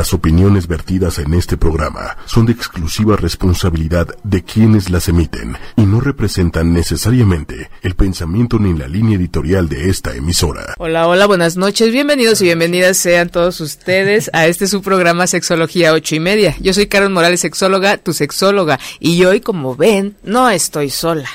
Las opiniones vertidas en este programa son de exclusiva responsabilidad de quienes las emiten y no representan necesariamente el pensamiento ni la línea editorial de esta emisora. Hola, hola, buenas noches, bienvenidos y bienvenidas sean todos ustedes a este su programa Sexología ocho y media. Yo soy Carol Morales, sexóloga, tu sexóloga, y hoy, como ven, no estoy sola.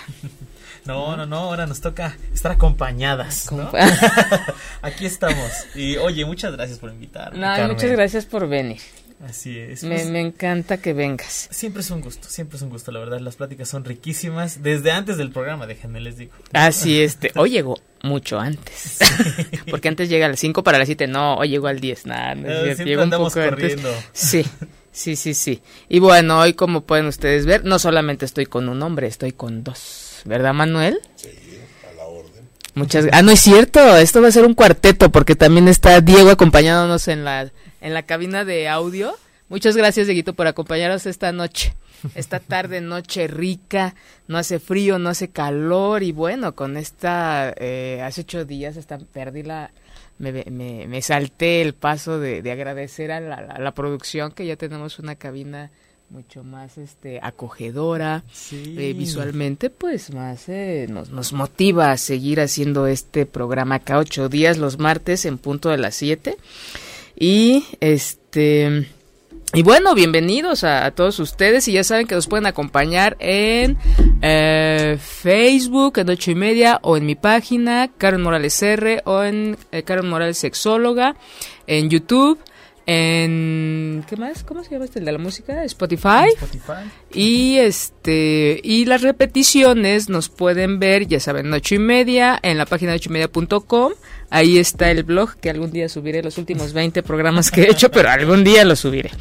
No, no, no, ahora nos toca estar acompañadas. ¿no? Aquí estamos. Y oye, muchas gracias por invitarme. No, muchas gracias por venir. Así es. Me, Pues, me encanta que vengas. Siempre es un gusto, siempre es un gusto, la verdad. Las pláticas son riquísimas. Desde antes del programa, déjenme les digo. Así este, hoy llegó mucho antes. Porque antes llega a las 5 para las 7, no, hoy llegó al 10, nada, no es cierto, siempre llegó un poco antes. corriendo. Sí. Sí, sí, sí. Y bueno, hoy como pueden ustedes ver, no solamente estoy con un hombre, estoy con dos. ¿Verdad, Manuel? Muchas Ah, no es cierto, esto va a ser un cuarteto porque también está Diego acompañándonos en la en la cabina de audio. Muchas gracias, Dieguito, por acompañarnos esta noche. Esta tarde, noche rica, no hace frío, no hace calor y bueno, con esta, eh, hace ocho días hasta perdí la, me, me, me salté el paso de, de agradecer a la, a la producción que ya tenemos una cabina mucho más este acogedora Sí. eh, visualmente pues más eh, nos, nos motiva a seguir haciendo este programa cada ocho días los martes en punto de las siete y este y bueno, bienvenidos a, a todos ustedes y ya saben que nos pueden acompañar en eh, Facebook en ocho y media o en mi página Karen Morales R o en eh, Karen Morales Sexóloga en YouTube en ¿qué más? ¿Cómo se llama este el de la música? Spotify. Spotify. Y este y las repeticiones nos pueden ver, ya saben, ocho y media en la página ocho y media.com. Ahí está el blog que algún día subiré los últimos 20 programas que he hecho, pero algún día lo subiré.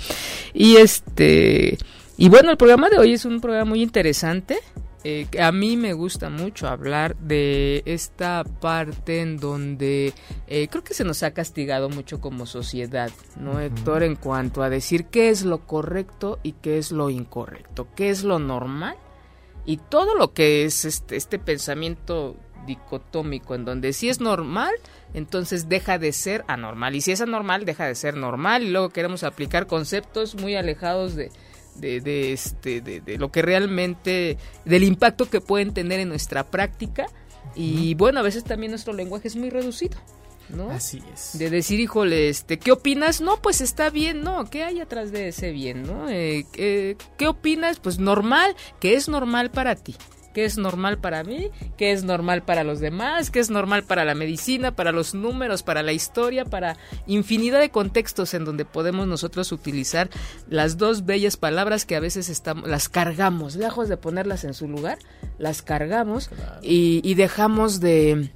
Y este y bueno, el programa de hoy es un programa muy interesante. Eh, a mí me gusta mucho hablar de esta parte en donde eh, creo que se nos ha castigado mucho como sociedad, ¿no, Héctor? En cuanto a decir qué es lo correcto y qué es lo incorrecto, qué es lo normal y todo lo que es este, este pensamiento dicotómico en donde si es normal, entonces deja de ser anormal y si es anormal, deja de ser normal y luego queremos aplicar conceptos muy alejados de, de, de, este, de, de lo que realmente, del impacto que pueden tener en nuestra práctica. Y bueno, a veces también nuestro lenguaje es muy reducido, ¿no? Así es. De decir, híjole, este, ¿qué opinas? No, pues está bien, ¿no? ¿Qué hay atrás de ese bien, no? Eh, eh, ¿Qué opinas? Pues normal, que es normal para ti. ¿Qué es normal para mí? ¿Qué es normal para los demás? ¿Qué es normal para la medicina, para los números, para la historia, para infinidad de contextos en donde podemos nosotros utilizar las dos bellas palabras que a veces estamos, las cargamos, lejos de ponerlas en su lugar, las cargamos y, y dejamos de,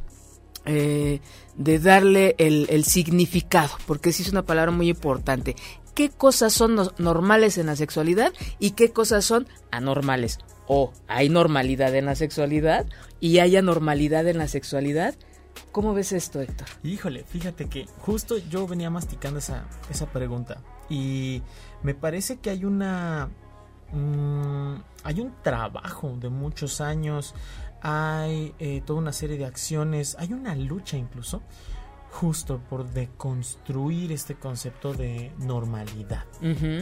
eh, de darle el, el significado, porque sí es una palabra muy importante. ¿Qué cosas son no- normales en la sexualidad y qué cosas son anormales? O hay normalidad en la sexualidad y hay anormalidad en la sexualidad. ¿Cómo ves esto, Héctor? Híjole, fíjate que justo yo venía masticando esa, esa pregunta y me parece que hay una... mm, hay un trabajo de muchos años, hay eh, toda una serie de acciones, hay una lucha incluso justo por deconstruir este concepto de normalidad.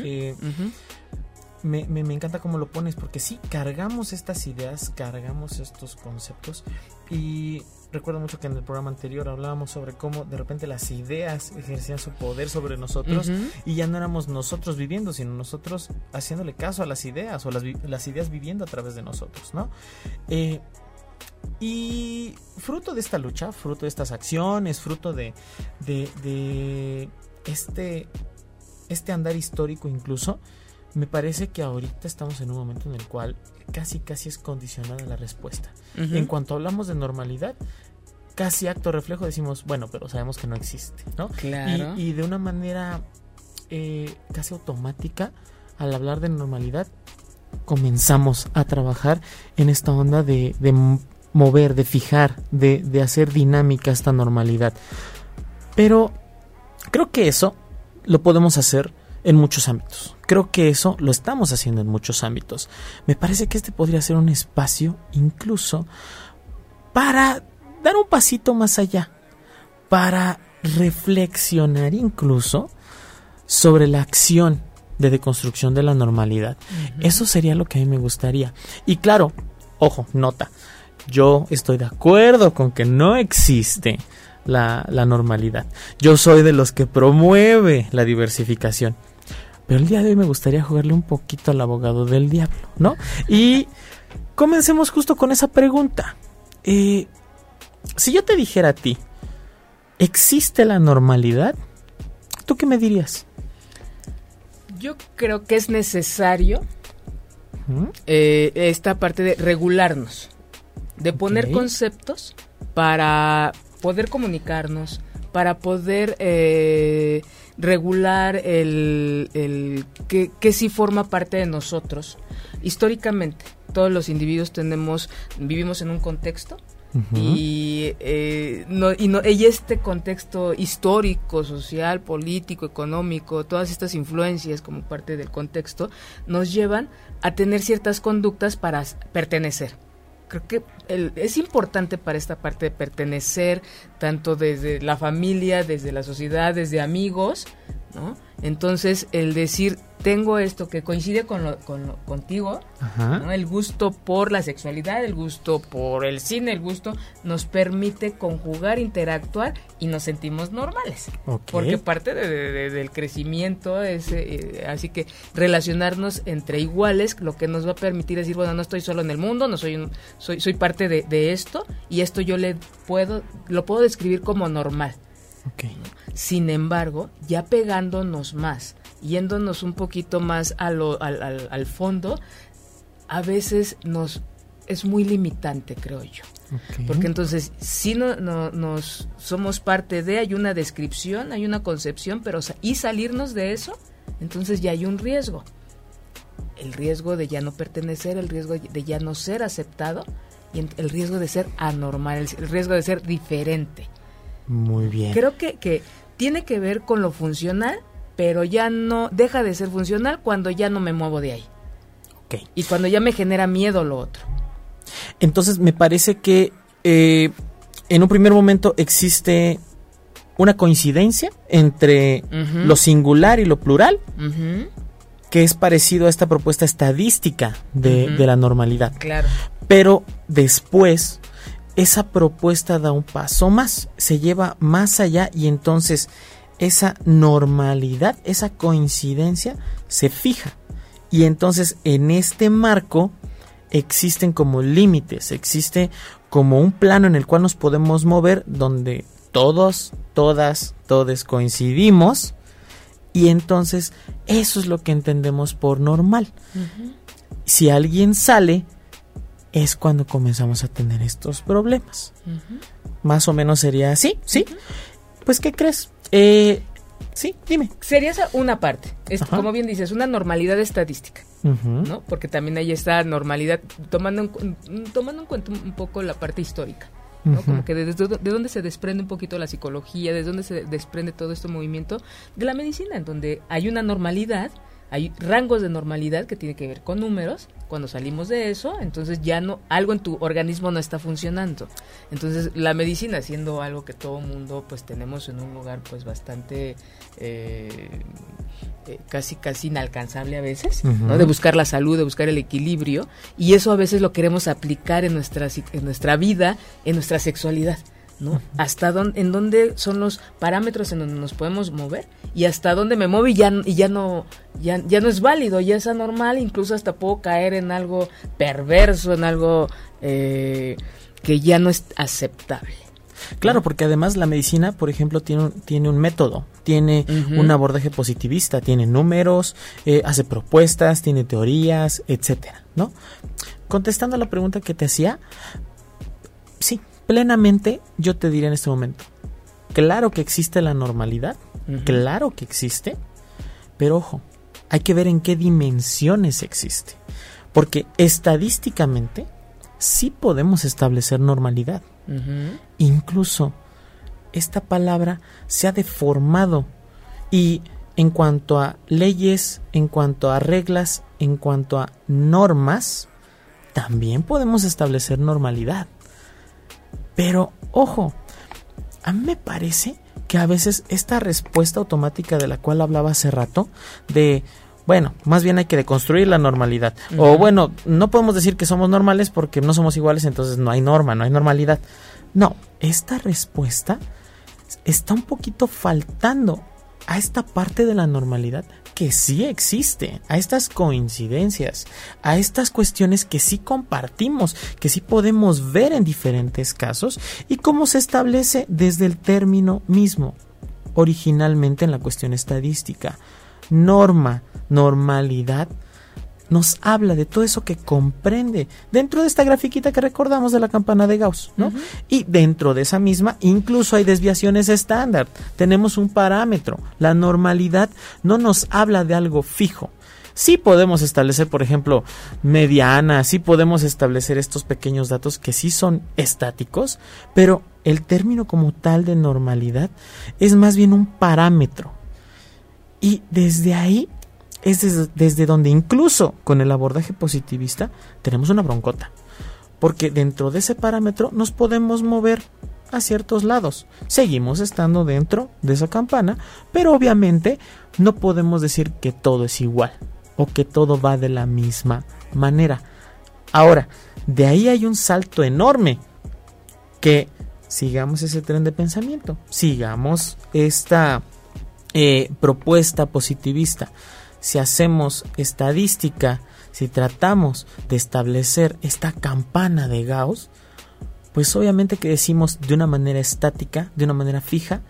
Eh, me, me- me encanta cómo lo pones, porque sí, cargamos estas ideas, cargamos estos conceptos. Y recuerdo mucho que en el programa anterior hablábamos sobre cómo de repente las ideas ejercían su poder sobre nosotros y ya no éramos nosotros viviendo, sino nosotros haciéndole caso a las ideas o las, las ideas viviendo a través de nosotros, ¿no? Eh, y fruto de esta lucha, fruto de estas acciones, fruto de, de, de este, este andar histórico incluso, me parece que ahorita estamos en un momento en el cual casi casi es condicionada la respuesta. En cuanto hablamos de normalidad, casi acto reflejo decimos, bueno, pero sabemos que no existe, ¿no? Claro. Y, y de una manera eh, casi automática, al hablar de normalidad, comenzamos a trabajar en esta onda de, mover, de fijar, de, de hacer dinámica esta normalidad. Pero creo que eso lo podemos hacer en muchos ámbitos. Creo que eso lo estamos haciendo en muchos ámbitos. Me parece que este podría ser un espacio incluso para dar un pasito más allá, para reflexionar incluso sobre la acción de deconstrucción de la normalidad. Eso sería lo que a mí me gustaría. Y claro, ojo, nota, yo estoy de acuerdo con que no existe la, normalidad. Yo soy de los que promueve la diversificación. Pero el día de hoy me gustaría jugarle un poquito al abogado del diablo, ¿no? Y comencemos justo con esa pregunta. Eh, si yo te dijera a ti, ¿existe la normalidad? ¿Tú qué me dirías? Yo creo que es necesario eh, esta parte de regularnos, de poner conceptos para poder comunicarnos, para poder eh, regular el, el que, que sí forma parte de nosotros. Históricamente, todos los individuos tenemos, vivimos en un contexto y, eh, no, y, no, y este contexto histórico, social, político, económico, todas estas influencias como parte del contexto, nos llevan a tener ciertas conductas para pertenecer. Creo que es importante para esta parte de pertenecer, tanto desde la familia, desde la sociedad, desde amigos, ¿no? Entonces, el decir, tengo esto que coincide con, lo, con contigo, el gusto por la sexualidad, el gusto por el cine, el gusto nos permite conjugar, interactuar y nos sentimos normales. Porque parte del crecimiento es, eh, así que relacionarnos entre iguales, lo que nos va a permitir decir, bueno, no estoy solo en el mundo, no soy, soy, soy parte de, de esto y esto yo le puedo, lo puedo describir como normal. Sin embargo, ya pegándonos más, yéndonos un poquito más a lo, al, al, fondo, a veces nos es muy limitante, creo yo. Porque entonces, si no, no, nos somos parte de, hay una descripción, hay una concepción, pero y salirnos de eso, entonces ya hay un riesgo. El riesgo de ya no pertenecer, el riesgo de ya no ser aceptado y el riesgo de ser anormal, el riesgo de ser diferente. Muy bien. Creo que, que tiene que ver con lo funcional, pero ya no deja de ser funcional cuando ya no me muevo de ahí. Ok. Y cuando ya me genera miedo lo otro. Entonces me parece que eh, en un primer momento existe una coincidencia entre lo singular y lo plural, que es parecido a esta propuesta estadística de, de la normalidad. Claro. Pero después esa propuesta da un paso más, se lleva más allá y entonces esa normalidad, esa coincidencia se fija. Y entonces en este marco existen como límites, existe como un plano en el cual nos podemos mover donde todos, todas, todos coincidimos y entonces eso es lo que entendemos por normal. Si alguien sale es cuando comenzamos a tener estos problemas. Más o menos sería así, ¿sí? Pues, ¿qué crees? Eh, sí, dime. Sería esa una parte. Es, como bien dices, una normalidad estadística. ¿no? Porque también hay esta normalidad, tomando en, tomando en cuenta un poco la parte histórica. ¿no? Como que de, de, dónde se desprende un poquito la psicología, de dónde se desprende todo este movimiento de la medicina, en donde hay una normalidad, hay rangos de normalidad que tiene que ver con números. Cuando salimos de eso, entonces ya no, algo en tu organismo no está funcionando. Entonces la medicina siendo algo que todo mundo pues tenemos en un lugar pues bastante eh, eh, casi casi inalcanzable a veces, ¿no? De buscar la salud, de buscar el equilibrio y eso a veces lo queremos aplicar en nuestra en nuestra vida, en nuestra sexualidad. ¿No? Hasta dónde, en dónde son los parámetros en donde nos podemos mover y hasta dónde me muevo y ya, y ya no, ya, ya no es válido, ya es anormal, incluso hasta puedo caer en algo perverso, en algo eh, que ya no es aceptable. Claro, porque además la medicina, por ejemplo, tiene un, tiene un método, tiene un abordaje positivista, tiene números, eh, hace propuestas, tiene teorías, etcétera, ¿no? Contestando a la pregunta que te hacía, sí, plenamente, yo te diré en este momento, claro que existe la normalidad, claro que existe, pero ojo, hay que ver en qué dimensiones existe. Porque estadísticamente sí podemos establecer normalidad. Incluso esta palabra se ha deformado y en cuanto a leyes, en cuanto a reglas, en cuanto a normas, también podemos establecer normalidad. Pero, ojo, a mí me parece que a veces esta respuesta automática de la cual hablaba hace rato, de bueno, más bien hay que deconstruir la normalidad. O bueno, no podemos decir que somos normales porque no somos iguales, entonces no hay norma, no hay normalidad. No, esta respuesta está un poquito faltando a esta parte de la normalidad que sí existe, a estas coincidencias, a estas cuestiones que sí compartimos, que sí podemos ver en diferentes casos y cómo se establece desde el término mismo, originalmente en la cuestión estadística. Norma, normalidad, nos habla de todo eso que comprende dentro de esta grafiquita que recordamos de la campana de Gauss, ¿no? Y dentro de esa misma incluso hay desviaciones estándar. Tenemos un parámetro. La normalidad no nos habla de algo fijo. Sí podemos establecer, por ejemplo, mediana, sí podemos establecer estos pequeños datos que sí son estáticos, pero el término como tal de normalidad es más bien un parámetro y desde ahí es desde, donde incluso con el abordaje positivista tenemos una broncota. Porque dentro de ese parámetro nos podemos mover a ciertos lados. Seguimos estando dentro de esa campana, pero obviamente no podemos decir que todo es igual o que todo va de la misma manera. Ahora, de ahí hay un salto enorme que sigamos ese tren de pensamiento, sigamos esta eh, propuesta positivista, si hacemos estadística, si tratamos de establecer esta campana de Gauss, pues obviamente que decimos de una manera estática, de una manera fija,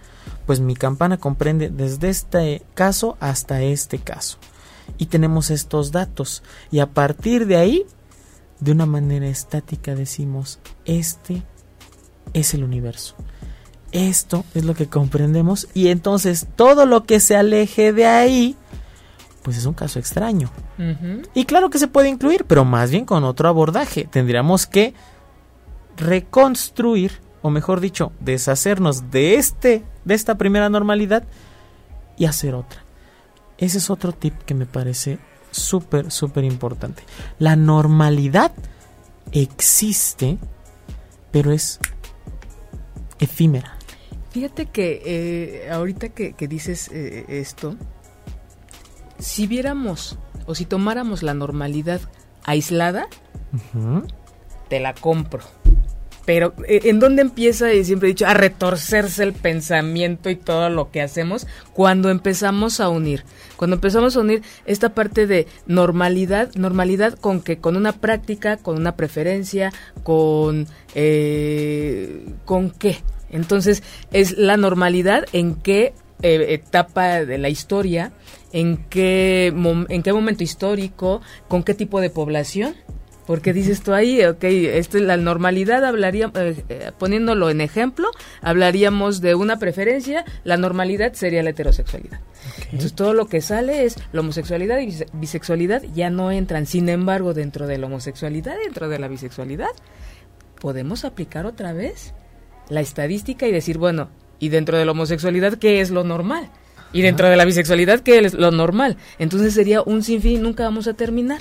pues mi campana comprende desde este caso hasta este caso. Y tenemos estos datos. Y a partir de ahí, de una manera estática decimos, este es el universo. Esto es lo que comprendemos y entonces todo lo que se aleje de ahí, pues es un caso extraño. Y claro que se puede incluir, pero más bien con otro abordaje. Tendríamos que reconstruir, o mejor dicho, deshacernos de este, de esta primera normalidad y hacer otra. Ese es otro tip que me parece súper, súper importante. La normalidad existe, pero es efímera. Fíjate que eh, ahorita que, dices eh, esto, si viéramos o si tomáramos la normalidad aislada, te la compro. Pero eh, ¿en dónde empieza, y siempre he dicho, a retorcerse el pensamiento y todo lo que hacemos? Cuando empezamos a unir. Cuando empezamos a unir esta parte de normalidad, normalidad con que con una práctica, con una preferencia, con... ¿Con qué? Entonces, es la normalidad en qué eh, etapa de la historia, en qué, en qué momento histórico, con qué tipo de población. Porque dices tú ahí, ok, esto, la normalidad hablaría, eh, eh, poniéndolo en ejemplo, hablaríamos de una preferencia, la normalidad sería la heterosexualidad. Entonces todo lo que sale es la homosexualidad y bisexualidad ya no entran. Sin embargo, dentro de la homosexualidad, dentro de la bisexualidad, podemos aplicar otra vez la estadística y decir, bueno, y dentro de la homosexualidad, ¿qué es lo normal? Y dentro de la bisexualidad, ¿qué es lo normal? Entonces sería un sinfín, nunca vamos a terminar.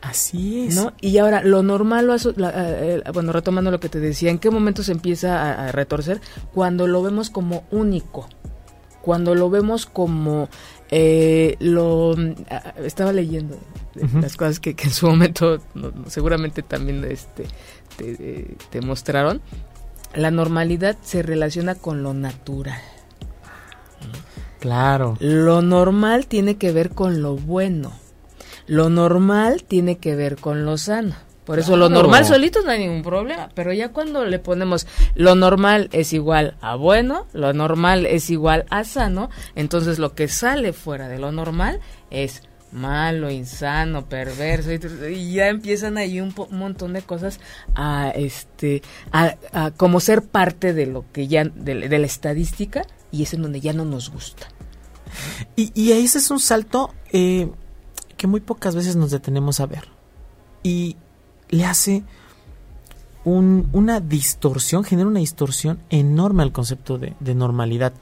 Así es. ¿no? Y ahora, lo normal, lo, eh, eh, bueno, retomando lo que te decía, ¿en qué momento se empieza a, retorcer? Cuando lo vemos como único, cuando lo vemos como eh, lo... estaba leyendo las cosas que, en su momento seguramente también este, te, te mostraron la normalidad se relaciona con lo natural. Claro. Lo normal tiene que ver con lo bueno. Lo normal tiene que ver con lo sano. Por eso lo normal solito no hay ningún problema, pero ya cuando le ponemos lo normal es igual a bueno, lo normal es igual a sano, entonces lo que sale fuera de lo normal es malo, insano, perverso y, ya empiezan ahí un, montón de cosas a este a, como ser parte de lo que ya de, la estadística y es en donde ya no nos gusta. Y, y ese es un salto eh, que muy pocas veces nos detenemos a ver y le hace un, una distorsión, genera una distorsión enorme al concepto de, de normalidad.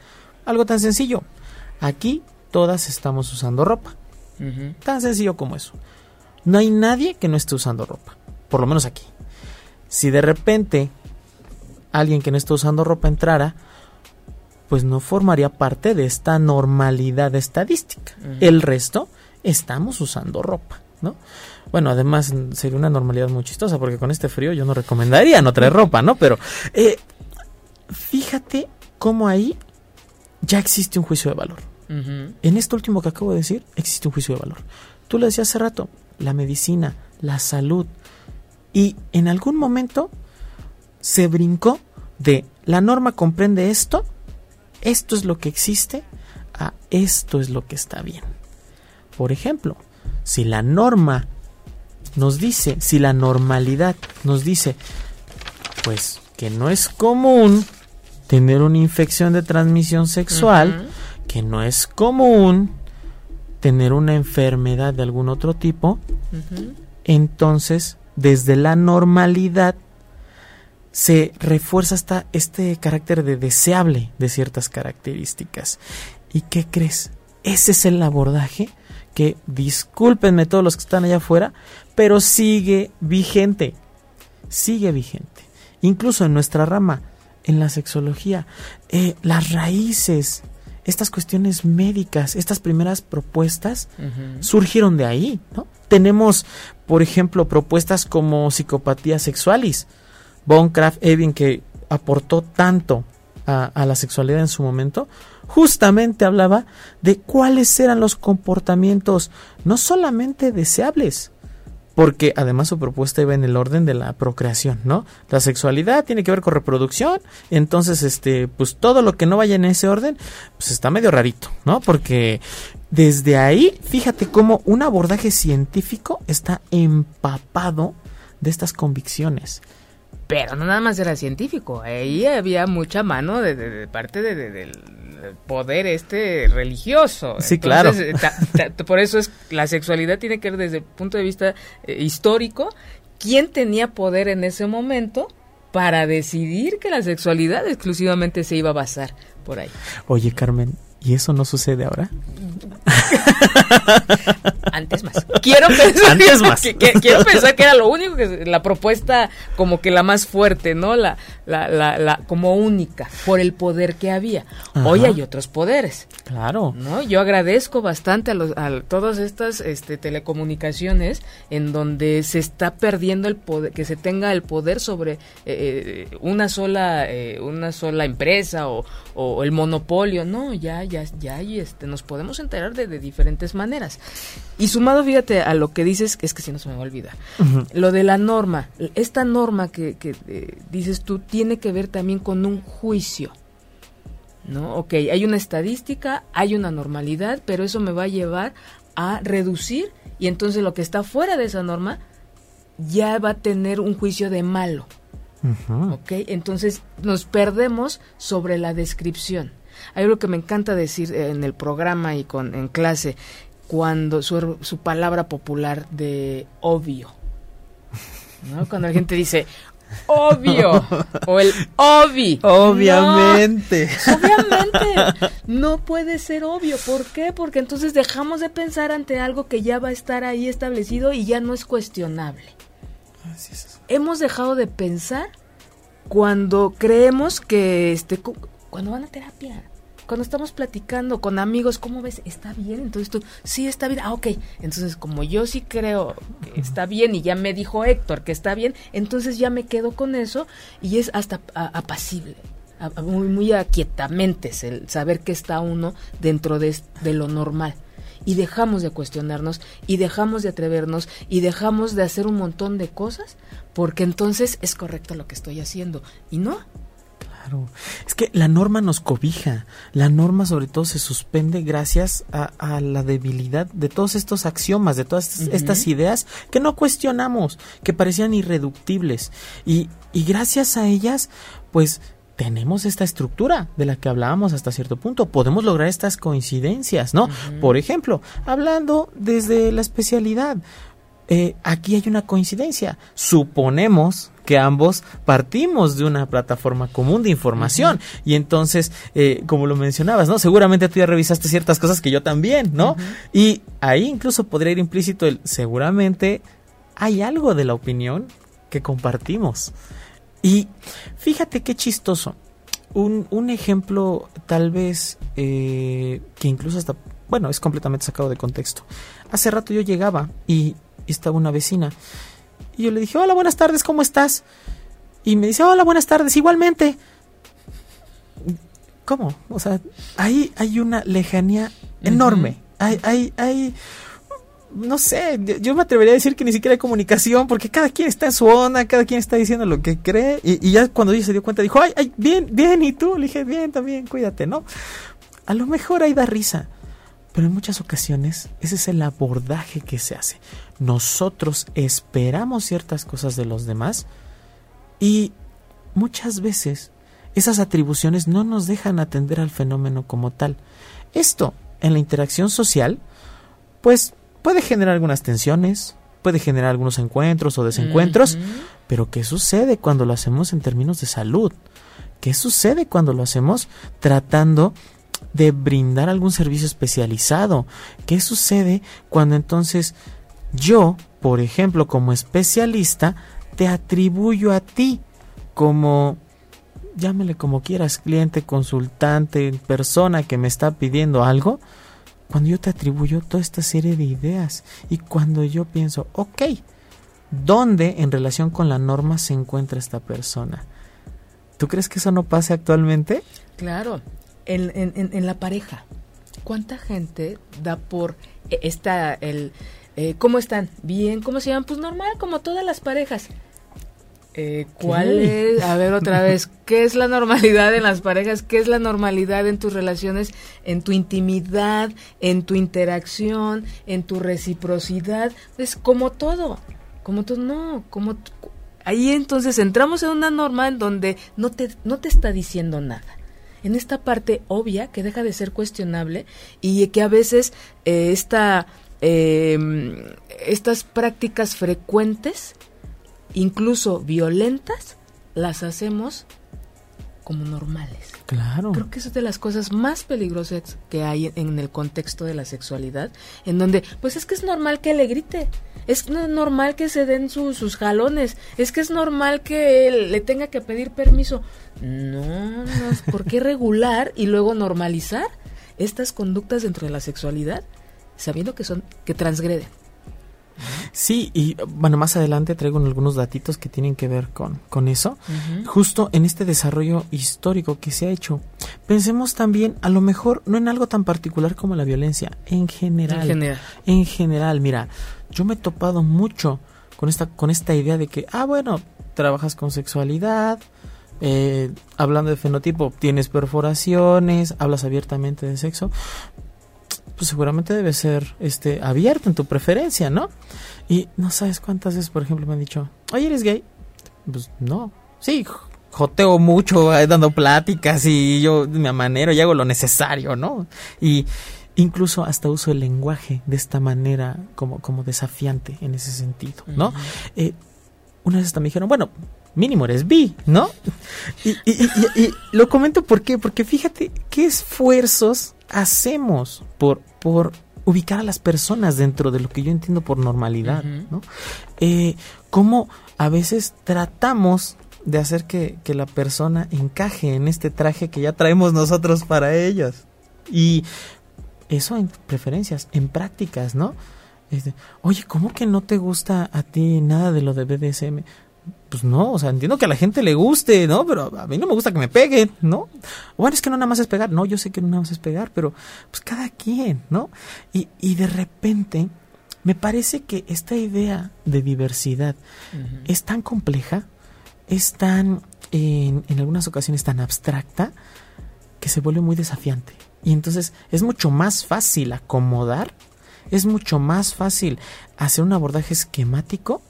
Algo tan sencillo. Aquí todas estamos usando ropa Tan sencillo como eso. No hay nadie que no esté usando ropa. Por lo menos aquí. Si de repente alguien que no esté usando ropa entrara, pues no formaría parte de esta normalidad estadística. El resto estamos usando ropa, ¿no? Bueno, además sería una normalidad muy chistosa porque con este frío yo no recomendaría no traer ropa, ¿no? Pero eh, fíjate cómo ahí ya existe un juicio de valor. En esto último que acabo de decir, existe un juicio de valor. Tú lo decías hace rato, la medicina, la salud. Y en algún momento se brincó de la norma comprende esto, esto es lo que existe, a esto es lo que está bien. Por ejemplo, si la norma nos dice, si la normalidad nos dice, pues que no es común tener una infección de transmisión sexual, que no es común tener una enfermedad de algún otro tipo, entonces desde la normalidad se refuerza hasta este carácter de deseable de ciertas características. ¿Y qué crees? Ese es el abordaje que, discúlpenme todos los que están allá afuera, pero sigue vigente. Sigue vigente. Incluso en nuestra rama, en la sexología, eh, las raíces, estas cuestiones médicas, estas primeras propuestas surgieron de ahí, ¿no? Tenemos, por ejemplo, propuestas como psicopatía sexualis. Von Kraft Ebing, que aportó tanto a, la sexualidad en su momento, justamente hablaba de cuáles eran los comportamientos no solamente deseables, porque además su propuesta iba en el orden de la procreación, ¿no? La sexualidad tiene que ver con reproducción, entonces este pues todo lo que no vaya en ese orden pues está medio rarito, ¿no? Porque desde ahí, fíjate cómo un abordaje científico está empapado de estas convicciones. Pero no nada más era científico, ahí había mucha mano de, parte poder este religioso. Sí, claro. por eso es la sexualidad tiene que ver desde el punto de vista eh, histórico, quién tenía poder en ese momento para decidir que la sexualidad exclusivamente se iba a basar por ahí. Oye, Carmen, ¿y eso no sucede ahora? Antes más. Quiero pensar, Que, quiero pensar que era lo único que la propuesta como que la más fuerte, ¿no? La, la, la, como única por el poder que había. Hoy hay otros poderes. Claro. ¿No? Yo agradezco bastante a, los, a todas estas este, telecomunicaciones en donde se está perdiendo el poder, que se tenga el poder sobre eh, eh, una sola eh, una sola empresa o, o, el monopolio. No, ya ya ya y este nos podemos enterar de, de diferentes maneras. Y sumado, fíjate, a lo que dices, es que si no se me va a olvidar, lo de la norma, esta norma que, que eh, dices tú tiene que ver también con un juicio. ¿No? Ok, hay una estadística, hay una normalidad, pero eso me va a llevar a reducir y entonces lo que está fuera de esa norma ya va a tener un juicio de malo. Ok, entonces nos perdemos sobre la descripción. Hay algo que me encanta decir en el programa y con, en clase, cuando su, su palabra popular de obvio. ¿no? Cuando la gente dice obvio o el obi. Obviamente. obviamente. No puede ser obvio. ¿Por qué? Porque entonces dejamos de pensar ante algo que ya va a estar ahí establecido y ya no es cuestionable. Hemos dejado de pensar cuando creemos que este cuando van a terapia cuando estamos platicando con amigos, ¿cómo ves? ¿Está bien? Entonces tú, sí, está bien. Ah, ok. Entonces, como yo sí creo que está bien y ya me dijo Héctor que está bien, entonces ya me quedo con eso y es hasta apacible. muy, muy aquietamente el saber que está uno dentro de, de lo normal y dejamos de cuestionarnos y dejamos de atrevernos y dejamos de hacer un montón de cosas porque entonces es correcto lo que estoy haciendo y no es que la norma nos cobija. La norma sobre todo se suspende gracias a, la debilidad de todos estos axiomas, de todas estas ideas que no cuestionamos, que parecían irreductibles. Y, gracias a ellas, pues tenemos esta estructura de la que hablábamos hasta cierto punto. Podemos lograr estas coincidencias, ¿no? Por ejemplo, hablando desde la especialidad. Eh, aquí hay una coincidencia. Suponemos que ambos partimos de una plataforma común de información. Y entonces, eh, como lo mencionabas, ¿no? Seguramente tú ya revisaste ciertas cosas que yo también, ¿no? Y ahí incluso podría ir implícito el seguramente hay algo de la opinión que compartimos. Y fíjate qué chistoso. un, un ejemplo tal vez eh, que incluso hasta, bueno, es completamente sacado de contexto. Hace rato yo llegaba y estaba una vecina y yo le dije, hola, buenas tardes, ¿cómo estás? Y me dice, hola, buenas tardes, igualmente. ¿Cómo? O sea, ahí hay una lejanía enorme. Hay, hay, hay, no sé, yo me atrevería a decir que ni siquiera hay comunicación, porque cada quien está en su onda, cada quien está diciendo lo que cree, y, ya cuando ella se dio cuenta dijo, ay, ay, bien, bien, y tú, le dije, bien, también, cuídate, ¿no? A lo mejor ahí da risa, pero en muchas ocasiones ese es el abordaje que se hace. Nosotros esperamos ciertas cosas de los demás y muchas veces esas atribuciones no nos dejan atender al fenómeno como tal. Esto, en la interacción social, pues puede generar algunas tensiones, puede generar algunos encuentros o desencuentros, pero ¿qué sucede cuando lo hacemos en términos de salud? ¿Qué sucede cuando lo hacemos tratando de brindar algún servicio especializado? ¿Qué sucede cuando entonces yo, por ejemplo, como especialista, te atribuyo a ti como llámele como quieras, cliente, consultante, persona que me está pidiendo algo, cuando yo te atribuyo toda esta serie de ideas y cuando yo pienso, ok, ¿dónde en relación con la norma se encuentra esta persona? ¿Tú crees que eso no pase actualmente? Claro, en, en, la pareja, ¿cuánta gente da por e, esta, el, eh, ¿cómo están? Bien, ¿cómo se llaman? Pues normal, como todas las parejas. Eh, ¿Cuál es? A ver otra vez, ¿qué es la normalidad en las parejas? ¿Qué es la normalidad en tus relaciones, en tu intimidad, en tu interacción, en tu reciprocidad? Es como todo, como todo, no, como ahí entonces entramos en una norma en donde no te, no te está diciendo nada. En esta parte obvia que deja de ser cuestionable y que a veces eh, esta, em, estas prácticas frecuentes incluso violentas, las hacemos como normales. Claro. Creo que eso es de las cosas más peligrosas que hay en el contexto de la sexualidad, en donde, pues es que es normal que le grite, es normal que se den sus jalones, es que es normal que él le tenga que pedir permiso. No, no, ¿por qué regular y luego normalizar estas conductas dentro de la sexualidad, sabiendo que son, que transgreden? Sí, y bueno, más adelante traigo algunos datitos que tienen que ver con, con eso. Justo en este desarrollo histórico que se ha hecho. Pensemos también, a lo mejor, no en algo tan particular como la violencia, en general. En general. En general, mira, yo me he topado mucho con esta, con esta idea de que, ah, bueno, trabajas con sexualidad, eh, hablando de fenotipo, tienes perforaciones, hablas abiertamente de sexo, pues seguramente debe ser este abierto en tu preferencia, ¿no? Y no sabes cuántas veces, por ejemplo, me han dicho, oye, ¿eres gay? Pues no. Sí, joteo mucho eh, dando pláticas y yo me amanero y hago lo necesario, ¿no? Y incluso hasta uso el lenguaje de esta manera como, como desafiante en ese sentido, ¿no? eh, una vez hasta me dijeron, bueno, mínimo eres bi, ¿no? Y, y, lo comento ¿por qué? porque fíjate qué esfuerzos hacemos por, por ubicar a las personas dentro de lo que yo entiendo por normalidad, ¿no? Eh, cómo a veces tratamos de hacer que, la persona encaje en este traje que ya traemos nosotros para ellos. Y eso en preferencias, en prácticas, ¿no? Este, Oye, ¿cómo que no te gusta a ti nada de lo de BDSM? Pues no, o sea, entiendo que a la gente le guste, ¿no? Pero a mí no me gusta que me peguen, ¿no? Bueno, es que no nada más es pegar, no, yo sé que no nada más es pegar, pero pues cada quien, ¿no? Y, y de repente me parece que esta idea de diversidad es tan compleja, es tan, en, en algunas ocasiones tan abstracta, que se vuelve muy desafiante. Y entonces es mucho más fácil acomodar, es mucho más fácil hacer un abordaje esquemático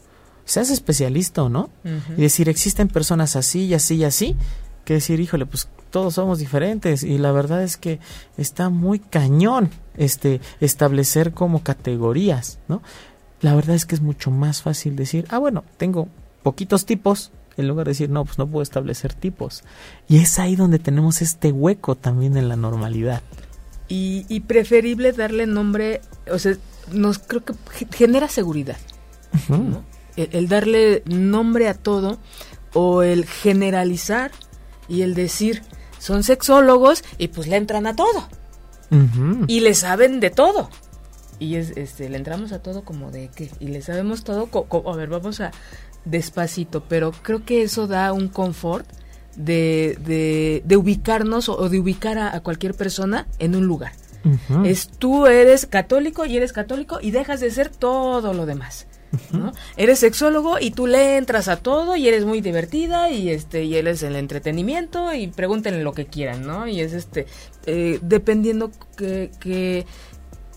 seas especialista o no, y decir, existen personas así y así y así, que decir, híjole, pues todos somos diferentes y la verdad es que está muy cañón este establecer como categorías, ¿no? La verdad es que es mucho más fácil decir, ah, bueno, tengo poquitos tipos, en lugar de decir, no, pues no puedo establecer tipos. Y es ahí donde tenemos este hueco también en la normalidad. Y, y preferible darle nombre, o sea, nos creo que genera seguridad. ¿no? El, darle nombre a todo o el generalizar y el decir, son sexólogos y pues le entran a todo. Y le saben de todo. Y es, este, le entramos a todo como de qué. Y le sabemos todo. a ver, vamos a despacito. Pero creo que eso da un confort de, de, ubicarnos o, de ubicar a, cualquier persona en un lugar. Es tú eres católico y eres católico y dejas de ser todo lo demás. Eres sexólogo y tú le entras a todo y eres muy divertida y este y él es el entretenimiento y pregúntenle lo que quieran, ¿no? Y es este eh, dependiendo que, que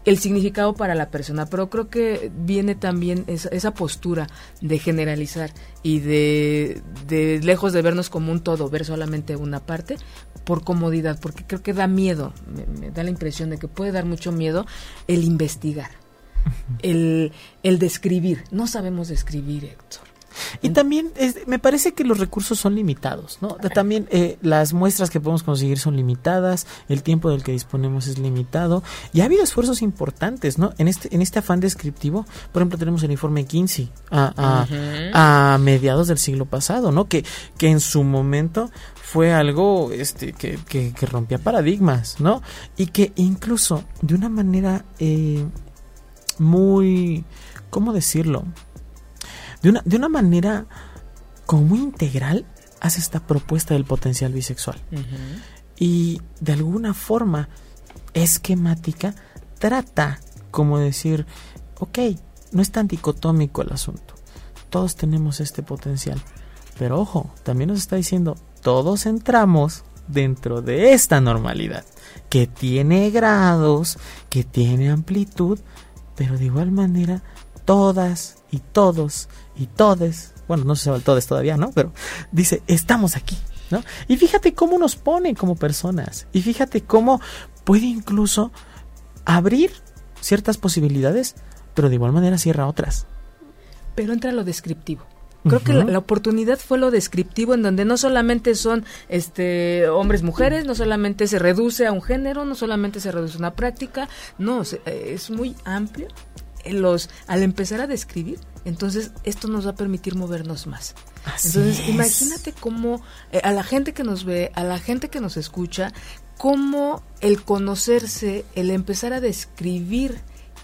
el significado para la persona, pero creo que viene también esa, esa postura de generalizar y de, de, lejos de vernos como un todo, ver solamente una parte por comodidad, porque creo que da miedo, me, da la impresión de que puede dar mucho miedo el investigar, el, el describir. No sabemos describir, Héctor. Y también me parece que los recursos son limitados, ¿no? También eh, las muestras que podemos conseguir son limitadas, el tiempo del que disponemos es limitado y ha habido esfuerzos importantes, ¿no? En este en este afán descriptivo, por ejemplo, tenemos el informe Kinsey a, a, mediados del siglo pasado, ¿no? Que, que en su momento fue algo este, que, que, rompía paradigmas, ¿no? Y que incluso de una manera eh, muy, ¿cómo decirlo? de una, de una manera como muy integral hace esta propuesta del potencial bisexual. Y de alguna forma esquemática trata como decir, ok, no es tan dicotómico el asunto. Todos tenemos este potencial. Pero ojo, también nos está diciendo, todos entramos dentro de esta normalidad, que tiene grados, que tiene amplitud, pero de igual manera todas y todos y todes, bueno, no se sabe el todes todavía, ¿no? Pero dice, estamos aquí, ¿no? Y fíjate cómo nos pone como personas, y fíjate cómo puede incluso abrir ciertas posibilidades, pero de igual manera cierra otras. Pero entra lo descriptivo. Creo que la, oportunidad fue lo descriptivo en donde no solamente son este hombres mujeres, no solamente se reduce a un género, no solamente se reduce a una práctica, no, eh, es muy amplio los al empezar a describir, entonces esto nos va a permitir movernos más. entonces, imagínate cómo eh, a la gente que nos ve, a la gente que nos escucha, cómo el conocerse, el empezar a describir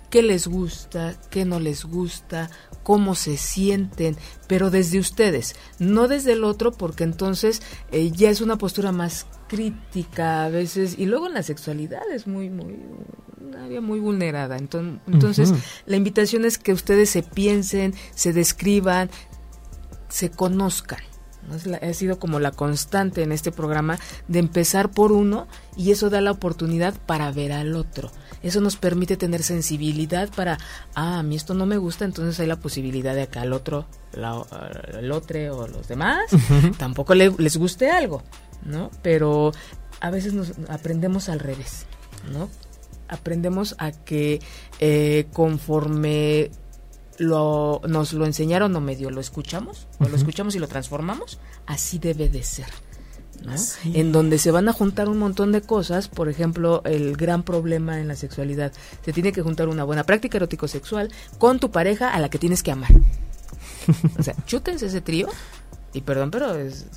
qué les gusta, qué no les gusta, cómo se sienten, pero desde ustedes, no desde el otro, porque entonces eh, ya es una postura más crítica a veces, y luego en la sexualidad es muy, muy, una área muy vulnerada. Entonces, entonces la invitación es que ustedes se piensen, se describan, se conozcan. Ha sido como la constante en este programa de empezar por uno y eso da la oportunidad para ver al otro. Eso nos permite tener sensibilidad para, ah, a mí esto no me gusta, entonces hay la posibilidad de que al otro, la, el otro o los demás tampoco les guste algo, ¿no? Pero a veces nos aprendemos al revés, ¿no? Aprendemos a que eh, conforme lo, nos lo enseñaron o medio lo escuchamos, o lo escuchamos y lo transformamos, así debe de ser en donde se van a juntar un montón de cosas, por ejemplo, el gran problema en la sexualidad, se tiene que juntar una buena práctica erótico-sexual con tu pareja a la que tienes que amar. o sea, chútense ese trío, y perdón, pero es,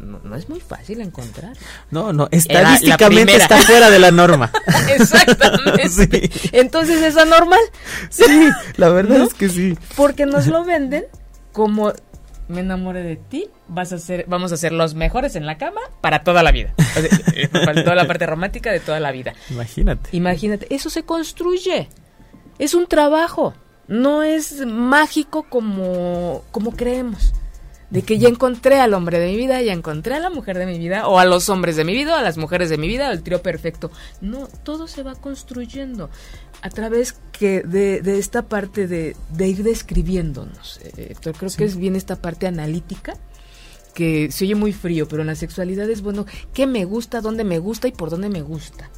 no, es muy fácil encontrar. No, no, estadísticamente está fuera de la norma. Exactamente. Entonces, ¿es anormal? Sí, la verdad es que sí. Porque nos lo venden como me enamore de ti, vas a ser, vamos a ser los mejores en la cama para toda la vida. para toda la parte romántica de toda la vida. Imagínate. Imagínate, eso se construye. Es un trabajo. No es mágico como, como creemos de que ya encontré al hombre de mi vida, ya encontré a la mujer de mi vida, o a los hombres de mi vida, o a las mujeres de mi vida, el trío perfecto. No, todo se va construyendo a través que de, de esta parte de, de ir describiéndonos. Eh, creo que es bien esta parte analítica que se oye muy frío, pero en la sexualidad es bueno, qué me gusta, dónde me gusta y por dónde me gusta.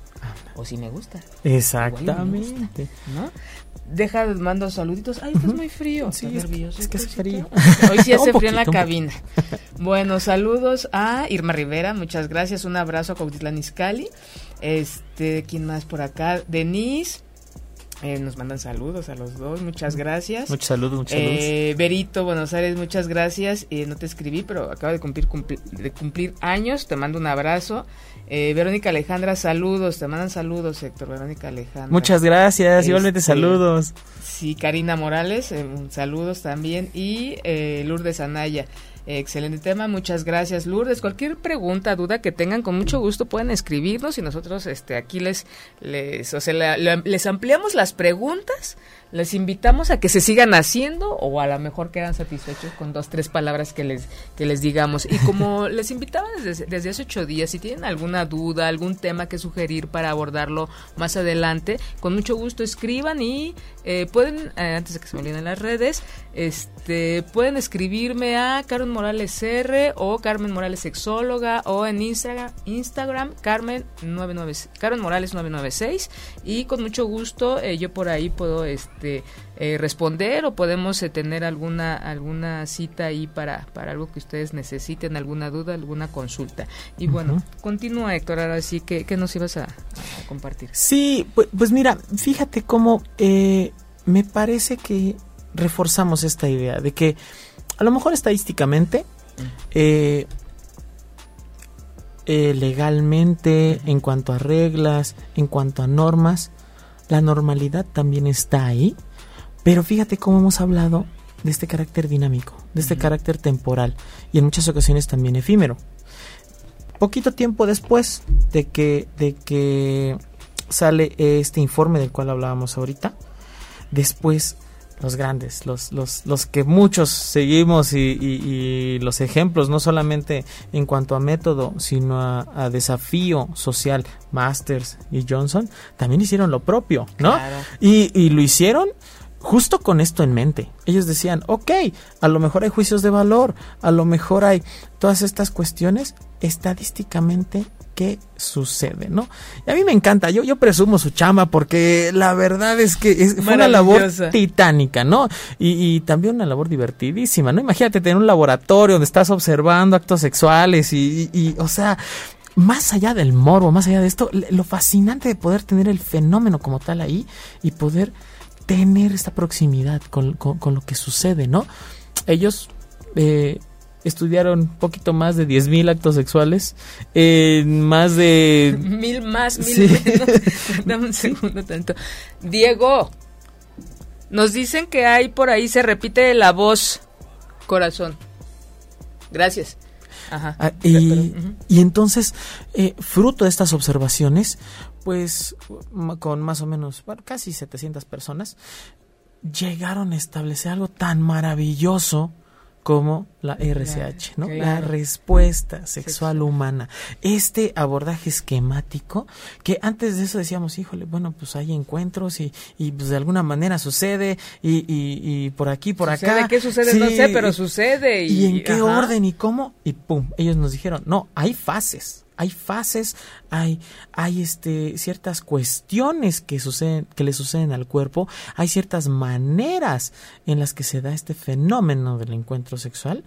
O si me gusta. Exactamente. ¿No? Deja, mando saluditos. Ay, estás muy frío. Sí, es, que es frío. Hoy sí hace frío en la cabina. Bueno, saludos a Irma Rivera. Muchas gracias. Un abrazo a Cuautitlán Izcalli. Este, ¿quién más por acá? Denise. Eh, nos mandan saludos a los dos, muchas gracias. Muchos saludos, muchos Eh, saludos. Berito, Buenos Aires, muchas gracias. Eh, no te escribí, pero acaba de cumplir, cumpli- de cumplir años. Te mando un abrazo. Eh, Verónica Alejandra, saludos. Te mandan saludos, Héctor. Verónica Alejandra. Muchas gracias, igualmente Este, saludos. Sí, Karina Morales, eh, saludos también. Y eh, Lourdes Anaya. Excelente tema, muchas gracias Lourdes. Cualquier pregunta, duda que tengan, con mucho gusto pueden escribirnos y nosotros este, aquí les, les, o sea, la- la- les ampliamos las preguntas, les invitamos a que se sigan haciendo o a lo mejor quedan satisfechos con dos, tres palabras que les, que les digamos. Y como les invitaba desde, desde hace ocho días, si tienen alguna duda, algún tema que sugerir para abordarlo más adelante, con mucho gusto escriban y eh, pueden, eh, antes de que se me olviden las redes, este, pueden escribirme a Carmen Morales R o Carmen Morales Sexóloga o en Instagram, Instagram Carmen 99, Carmen Morales 996 y con mucho gusto eh, yo por ahí puedo este eh, responder o podemos eh, tener alguna alguna cita ahí para, para algo que ustedes necesiten, alguna duda, alguna consulta. Y bueno, continúa Héctor, ahora sí que, que nos ibas a, a compartir. Sí, pues, pues mira, fíjate cómo me parece que reforzamos esta idea de que a lo mejor estadísticamente, eh, eh, legalmente, en cuanto a reglas, en cuanto a normas, la normalidad también está ahí, pero fíjate cómo hemos hablado de este carácter dinámico, de este carácter temporal y en muchas ocasiones también efímero. Poquito tiempo después de que, de que sale este informe del cual hablábamos ahorita, después los grandes, los, los, los que muchos seguimos y, y- y los ejemplos, no solamente en cuanto a método, sino a, a desafío social, Masters y Johnson, también hicieron lo propio, ¿no? Claro. Y, y lo hicieron justo con esto en mente. Ellos decían, ok, a lo mejor hay juicios de valor, a lo mejor hay todas estas cuestiones, estadísticamente, ¿qué sucede? ¿no? Y a mí me encanta, yo, yo presumo su chama porque la verdad es que es, fue una labor titánica, ¿no? Y, y también una labor divertidísima, ¿no? Imagínate tener un laboratorio donde estás observando actos sexuales y, y- y, o sea, más allá del morbo, más allá de esto, lo fascinante de poder tener el fenómeno como tal ahí y poder tener esta proximidad con, con- con lo que sucede, ¿no? Ellos eh, estudiaron un poquito más de 10.000 actos sexuales, eh, más de... Mil más, mil Sí. menos. Dame un segundo tanto. Diego, nos dicen que hay por ahí, se repite la voz, corazón. Gracias. Ajá. Ah, y, entonces, eh, fruto de estas observaciones, pues con más o menos, bueno, casi 700 personas, llegaron a establecer algo tan maravilloso como la RCH, ¿no? La respuesta sexual Sexual. humana. Este abordaje esquemático que antes de eso decíamos, híjole, bueno, pues hay encuentros y, y pues de alguna manera sucede y, y, y por aquí, por Sucede, acá. ¿Qué sucede? no sé, pero sucede. ¿Y, ¿Y, en qué ajá. orden y cómo? Y pum, ellos nos dijeron, no, hay fases, hay fases, hay, hay este, ciertas cuestiones que suceden, que le suceden al cuerpo, hay ciertas maneras en las que se da este fenómeno del encuentro sexual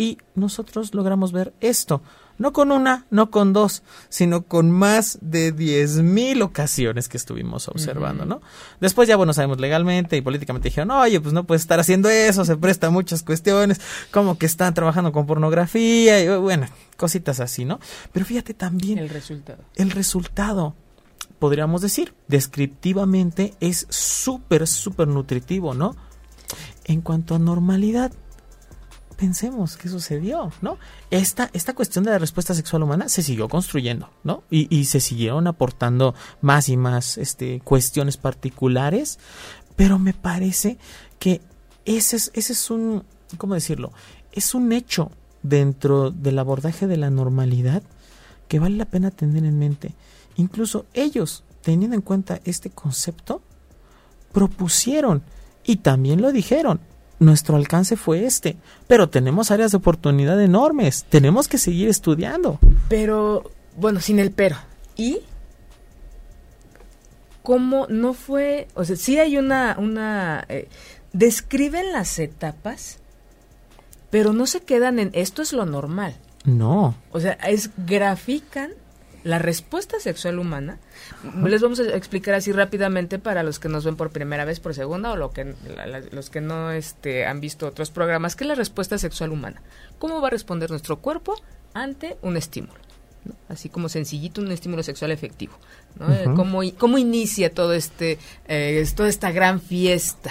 y nosotros logramos ver esto, no con una, no con dos, sino con más de 10.000 ocasiones que estuvimos observando. ¿no? Después ya, bueno, sabemos legalmente y políticamente dijeron, oye, pues no puedes estar haciendo eso, se presta a muchas cuestiones, como que están trabajando con pornografía y bueno, cositas así, ¿no? Pero fíjate también El resultado. el resultado, podríamos decir, descriptivamente es súper, súper nutritivo, ¿no? En cuanto a normalidad, pensemos qué sucedió, ¿no? Esta, esta cuestión de la respuesta sexual humana se siguió construyendo, ¿no? Y, se siguieron aportando más y más este, cuestiones particulares, pero me parece que ese es, ese es un, ¿cómo decirlo? Es un hecho dentro del abordaje de la normalidad que vale la pena tener en mente. Incluso ellos, teniendo en cuenta este concepto, propusieron y también lo dijeron. Nuestro alcance fue este, pero tenemos áreas de oportunidad enormes. Tenemos que seguir estudiando. Pero, bueno, sin el pero. ¿Y cómo no fue? O sea, sí hay una... una eh, describen las etapas, pero no se quedan en esto es lo normal. No, O sea, es grafican la respuesta sexual humana, les vamos a explicar así rápidamente para los que nos ven por primera vez, por segunda, o lo que, los que no este, han visto otros programas, ¿qué es la respuesta sexual humana? ¿Cómo va a responder nuestro cuerpo ante un estímulo? Así como sencillito, un estímulo sexual efectivo. ¿no? ¿Cómo, ¿Cómo, inicia todo este, eh, toda esta gran fiesta?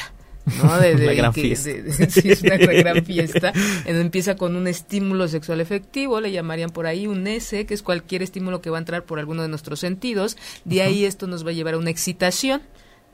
¿No? De, gran fiesta. sí, es una gran fiesta. Empieza con un estímulo sexual efectivo, le llamarían por ahí un S, que es cualquier estímulo que va a entrar por alguno de nuestros sentidos. De ahí esto nos va a llevar a una excitación.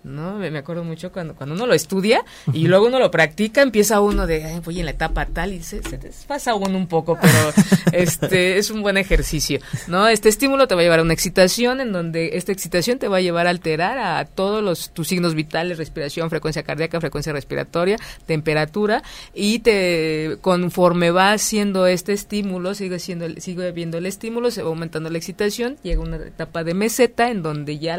¿No? Me acuerdo mucho cuando, cuando uno lo estudia y luego uno lo practica, empieza uno de, voy en la etapa tal y se, se desfasa uno un poco, pero este es un buen ejercicio, ¿no? Este estímulo te va a llevar a una excitación en donde esta excitación te va a llevar a alterar a todos los, tus signos vitales, respiración, frecuencia cardíaca, frecuencia respiratoria, temperatura y te, conforme va haciendo este estímulo, sigue siendo, sigue viendo el estímulo, se va aumentando la excitación, llega una etapa de meseta en donde ya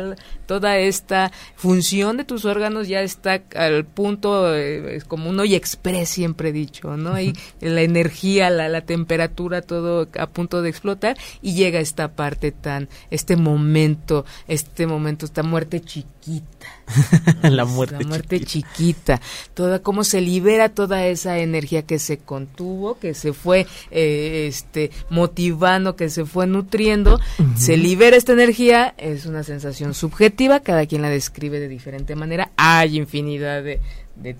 toda esta función de tus órganos ya está al punto, eh, es como un hoy express siempre dicho, ¿no? Y la energía, la, la temperatura, todo a punto de explotar y llega esta parte tan, este momento, este momento, esta muerte chiquita. la muerte, la muerte chiquita. Toda, cómo se libera toda esa energía que se contuvo, que se fue eh, este, motivando, que se fue nutriendo, se libera esta energía, es una sensación subjetiva, cada quien la describe de diferente manera. Hay infinidad de,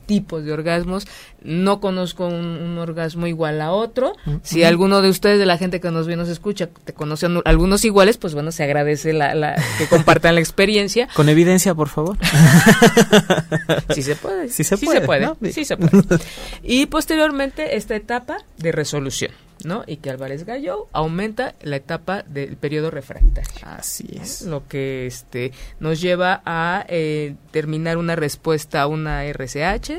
tipos de orgasmos. No conozco un, orgasmo igual a otro. Si alguno de ustedes, de la gente que nos ve, nos escucha, te conocen algunos iguales, pues bueno, se agradece la, que compartan la experiencia. Con evidencia, por favor. sí se puede. Sí se puede. Sí se puede. Y posteriormente esta etapa de resolución. ¿No? Y que Álvarez Gallo aumenta la etapa del periodo refractario. Así es. Lo que este nos lleva a eh, terminar una respuesta a una RCH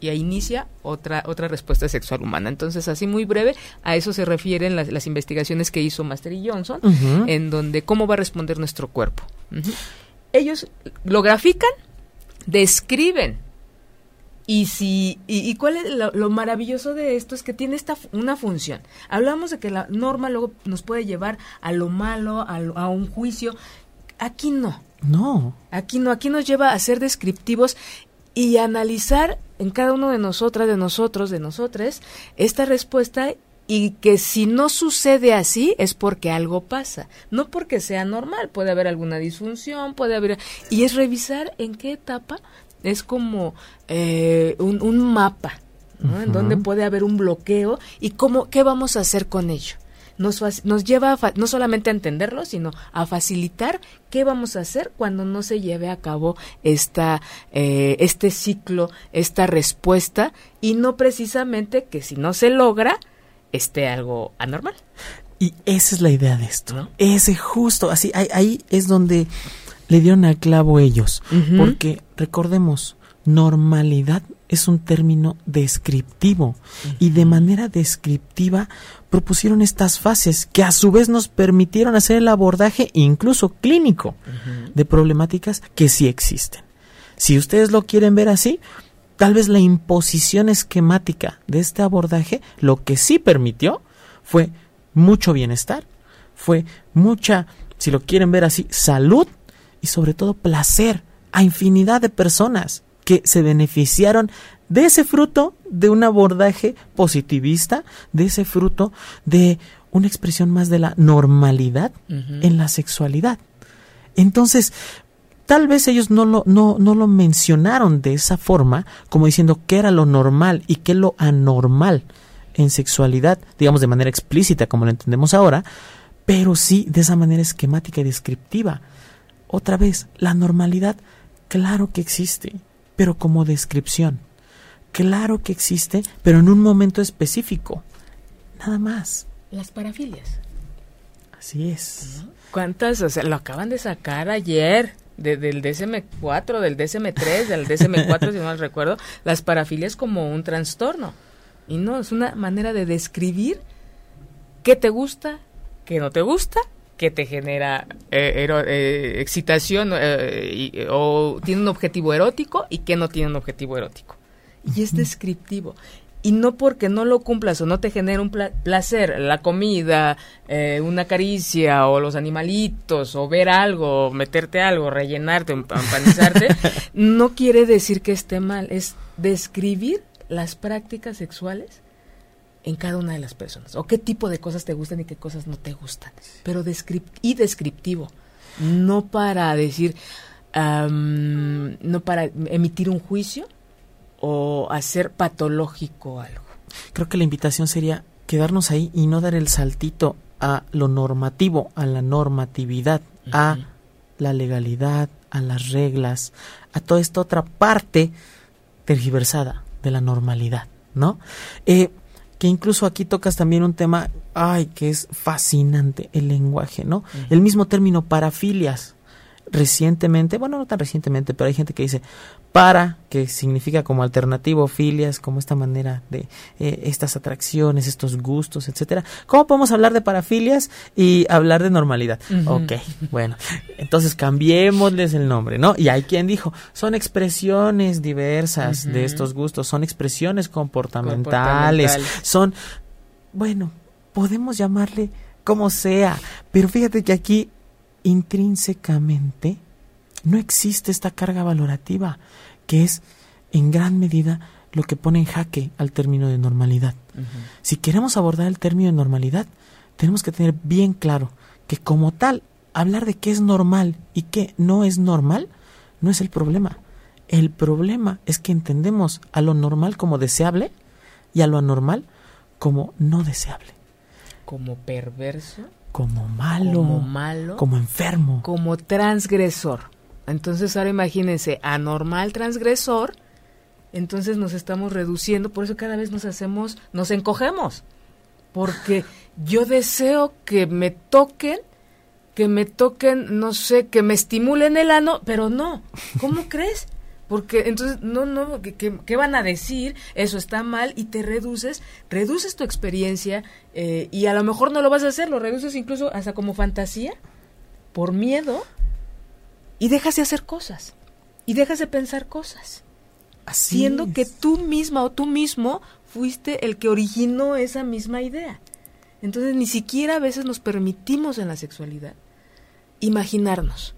y ahí inicia otra otra respuesta sexual humana. Entonces, así muy breve, a eso se refieren las, investigaciones que hizo Master y Johnson, en donde cómo va a responder nuestro cuerpo. Ellos lo grafican, describen y si y, cuál es lo, maravilloso de esto es que tiene esta una función. Hablamos de que la norma luego nos puede llevar a lo malo, a, a un juicio. Aquí no. No. Aquí no, aquí nos lleva a ser descriptivos y analizar en cada uno de nosotras, de nosotros, de nosotres, esta respuesta y que si no sucede así es porque algo pasa, no porque sea normal, puede haber alguna disfunción, puede haber... Y es revisar en qué etapa es como eh, un, mapa, En donde puede haber un bloqueo y cómo, qué vamos a hacer con ello. Nos, nos lleva no solamente a entenderlo, sino a facilitar qué vamos a hacer cuando no se lleve a cabo esta, eh, este ciclo, esta respuesta, y no precisamente que si no se logra, esté algo anormal. Y esa es la idea de esto. Ese justo, así, ahí, ahí es donde le dieron al clavo ellos, porque recordemos, normalidad es un término descriptivo. Y de manera descriptiva propusieron estas fases que a su vez nos permitieron hacer el abordaje incluso clínico de problemáticas que sí existen. Si ustedes lo quieren ver así, tal vez la imposición esquemática de este abordaje lo que sí permitió fue mucho bienestar, fue mucha, si lo quieren ver así, salud y sobre todo placer a infinidad de personas que se beneficiaron de ese fruto de un abordaje positivista, de ese fruto de una expresión más de la normalidad en la sexualidad. Entonces, tal vez ellos no lo, no, no lo mencionaron de esa forma, como diciendo qué era lo normal y qué lo anormal en sexualidad, digamos de manera explícita como lo entendemos ahora, pero sí de esa manera esquemática y descriptiva. Otra vez, la normalidad, claro que existe, pero como descripción. Claro que existe, pero en un momento específico. Nada más. Las parafilias. Así es. ¿Cuántas? O sea, lo acaban de sacar ayer. del DSM-4, del DSM-3, del DSM-4, si no mal recuerdo, las parafilias como un trastorno. Y no, es una manera de describir qué te gusta, qué no te gusta que te genera eh, eh, excitación eh, o tiene un objetivo erótico y que no tiene un objetivo erótico. Y es descriptivo. y no porque no lo cumplas o no te genere un placer, la comida, una caricia o los animalitos o ver algo, meterte algo, rellenarte, empanizarte, no quiere decir que esté mal, es describir las prácticas sexuales en cada una de las personas o qué tipo de cosas te gustan y qué cosas no te gustan, pero y descriptivo, no para decir, no para emitir un juicio, o hacer patológico algo. Creo que la invitación sería quedarnos ahí y no dar el saltito a lo normativo, a la normatividad, a la legalidad, a las reglas, a toda esta otra parte tergiversada de la normalidad, ¿no? Eh, que incluso aquí tocas también un tema, ay, que es fascinante, el lenguaje, ¿no? El mismo término parafilias, recientemente, bueno, no tan recientemente, pero hay gente que dice para, que significa como alternativo, filias, como esta manera de eh, estas atracciones, estos gustos, etcétera. ¿Cómo podemos hablar de parafilias y hablar de normalidad? Ok, bueno, entonces cambiémosles el nombre, ¿no? Y hay quien dijo, son expresiones diversas de estos gustos, son expresiones comportamentales, son, bueno, podemos llamarle como sea, pero fíjate que aquí intrínsecamente no existe esta carga valorativa, que es en gran medida lo que pone en jaque al término de normalidad. Si queremos abordar el término de normalidad, tenemos que tener bien claro que como tal, hablar de qué es normal y qué no es normal no es el problema. El problema es que entendemos a lo normal como deseable y a lo anormal como no deseable. Como perverso como malo, como malo, como enfermo, como transgresor. Entonces ahora imagínense, anormal transgresor, entonces nos estamos reduciendo, por eso cada vez nos hacemos, nos encogemos, porque yo deseo que me toquen, que me toquen, no sé, que me estimulen el ano, pero no, ¿cómo crees? Porque entonces, no, no, ¿qué, van a decir? Eso está mal y te reduces, reduces tu experiencia eh, y a lo mejor no lo vas a hacer, lo reduces incluso hasta como fantasía, por miedo, y dejas de hacer cosas, y dejas de pensar cosas. Siendo que tú misma o tú mismo fuiste el que originó esa misma idea. Entonces ni siquiera a veces nos permitimos en la sexualidad imaginarnos.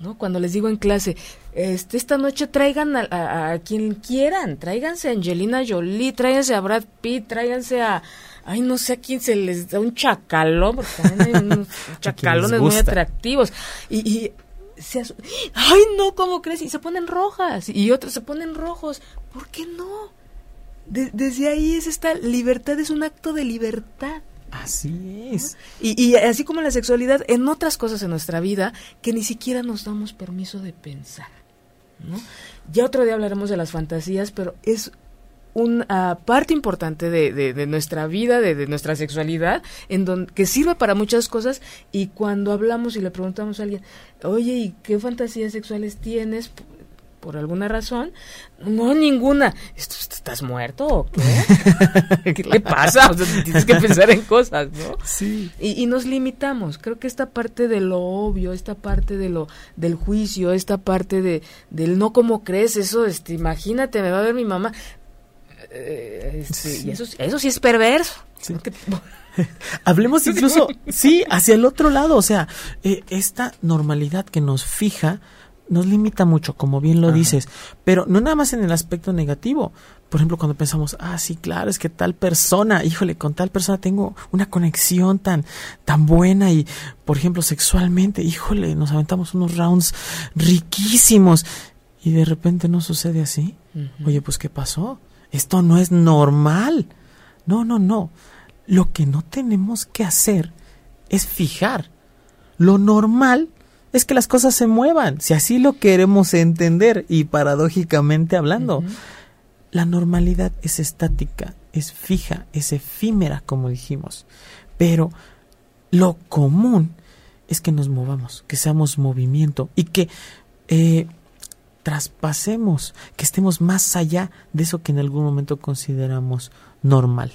¿No? Cuando les digo en clase, este, esta noche traigan a, quien quieran, tráiganse a Angelina Jolie, tráiganse a Brad Pitt, tráiganse a, ay, no sé a quién se les da un chacalón, porque también hay unos chacalones muy atractivos. Y, y se ay, no, ¿cómo crees? Y se ponen rojas, y otros se ponen rojos. ¿Por qué no? desde ahí es esta libertad, es un acto de libertad. Así es. Y, así como la sexualidad, en otras cosas en nuestra vida que ni siquiera nos damos permiso de pensar. ¿no? Ya otro día hablaremos de las fantasías, pero es una parte importante de, nuestra vida, de, nuestra sexualidad, en donde, que sirve para muchas cosas y cuando hablamos y le preguntamos a alguien, oye, ¿y qué fantasías sexuales tienes? Por alguna razón. No, ninguna. ¿Estás muerto o qué? ¿Qué le pasa? tienes que pensar en cosas, ¿no? Sí. Y, nos limitamos. Creo que esta parte de lo obvio, esta parte de lo del juicio, esta parte de del no como crees, eso, este, imagínate, me va a ver mi mamá. Eh, este, y eso, eso sí es perverso. Hablemos incluso, sí, hacia el otro lado, o sea, eh, esta normalidad que nos fija nos limita mucho, como bien lo dices, pero no nada más en el aspecto negativo. Por ejemplo, cuando pensamos, ah, sí, claro, es que tal persona, híjole, con tal persona tengo una conexión tan, tan buena y, por ejemplo, sexualmente, híjole, nos aventamos unos rounds riquísimos y de repente no sucede así. Oye, pues, ¿qué pasó? Esto no es normal. No, no, no. Lo que no tenemos que hacer es fijar lo normal es que las cosas se muevan, si así lo queremos entender y paradójicamente hablando. La normalidad es estática, es fija, es efímera, como dijimos. Pero lo común es que nos movamos, que seamos movimiento y que eh, traspasemos, que estemos más allá de eso que en algún momento consideramos normal.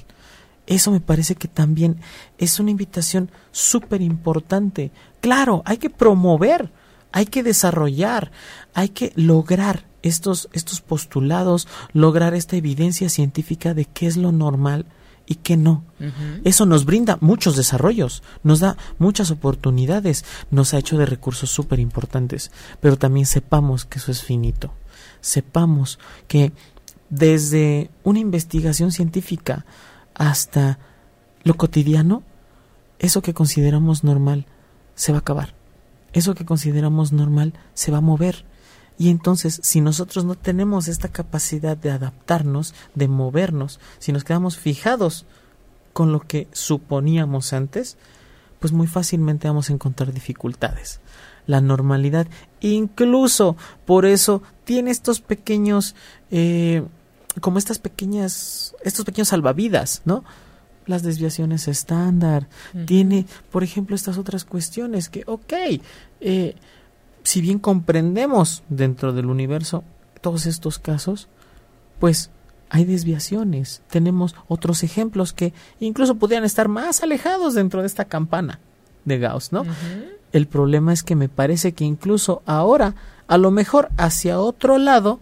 Eso me parece que también es una invitación súper importante. Claro, hay que promover, hay que desarrollar, hay que lograr estos, estos postulados, lograr esta evidencia científica de qué es lo normal y qué no. Eso nos brinda muchos desarrollos, nos da muchas oportunidades, nos ha hecho de recursos súper importantes, pero también sepamos que eso es finito. Sepamos que desde una investigación científica hasta lo cotidiano, eso que consideramos normal se va a acabar. Eso que consideramos normal se va a mover. Y entonces, si nosotros no tenemos esta capacidad de adaptarnos, de movernos, si nos quedamos fijados con lo que suponíamos antes, pues muy fácilmente vamos a encontrar dificultades. La normalidad, incluso por eso, tiene estos pequeños, eh, como estas pequeñas, estos pequeños salvavidas, ¿no? Las desviaciones estándar, tiene, por ejemplo, estas otras cuestiones que, ok, eh, si bien comprendemos dentro del universo todos estos casos, pues hay desviaciones. Tenemos otros ejemplos que incluso podrían estar más alejados dentro de esta campana de Gauss, ¿no? El problema es que me parece que incluso ahora, a lo mejor hacia otro lado,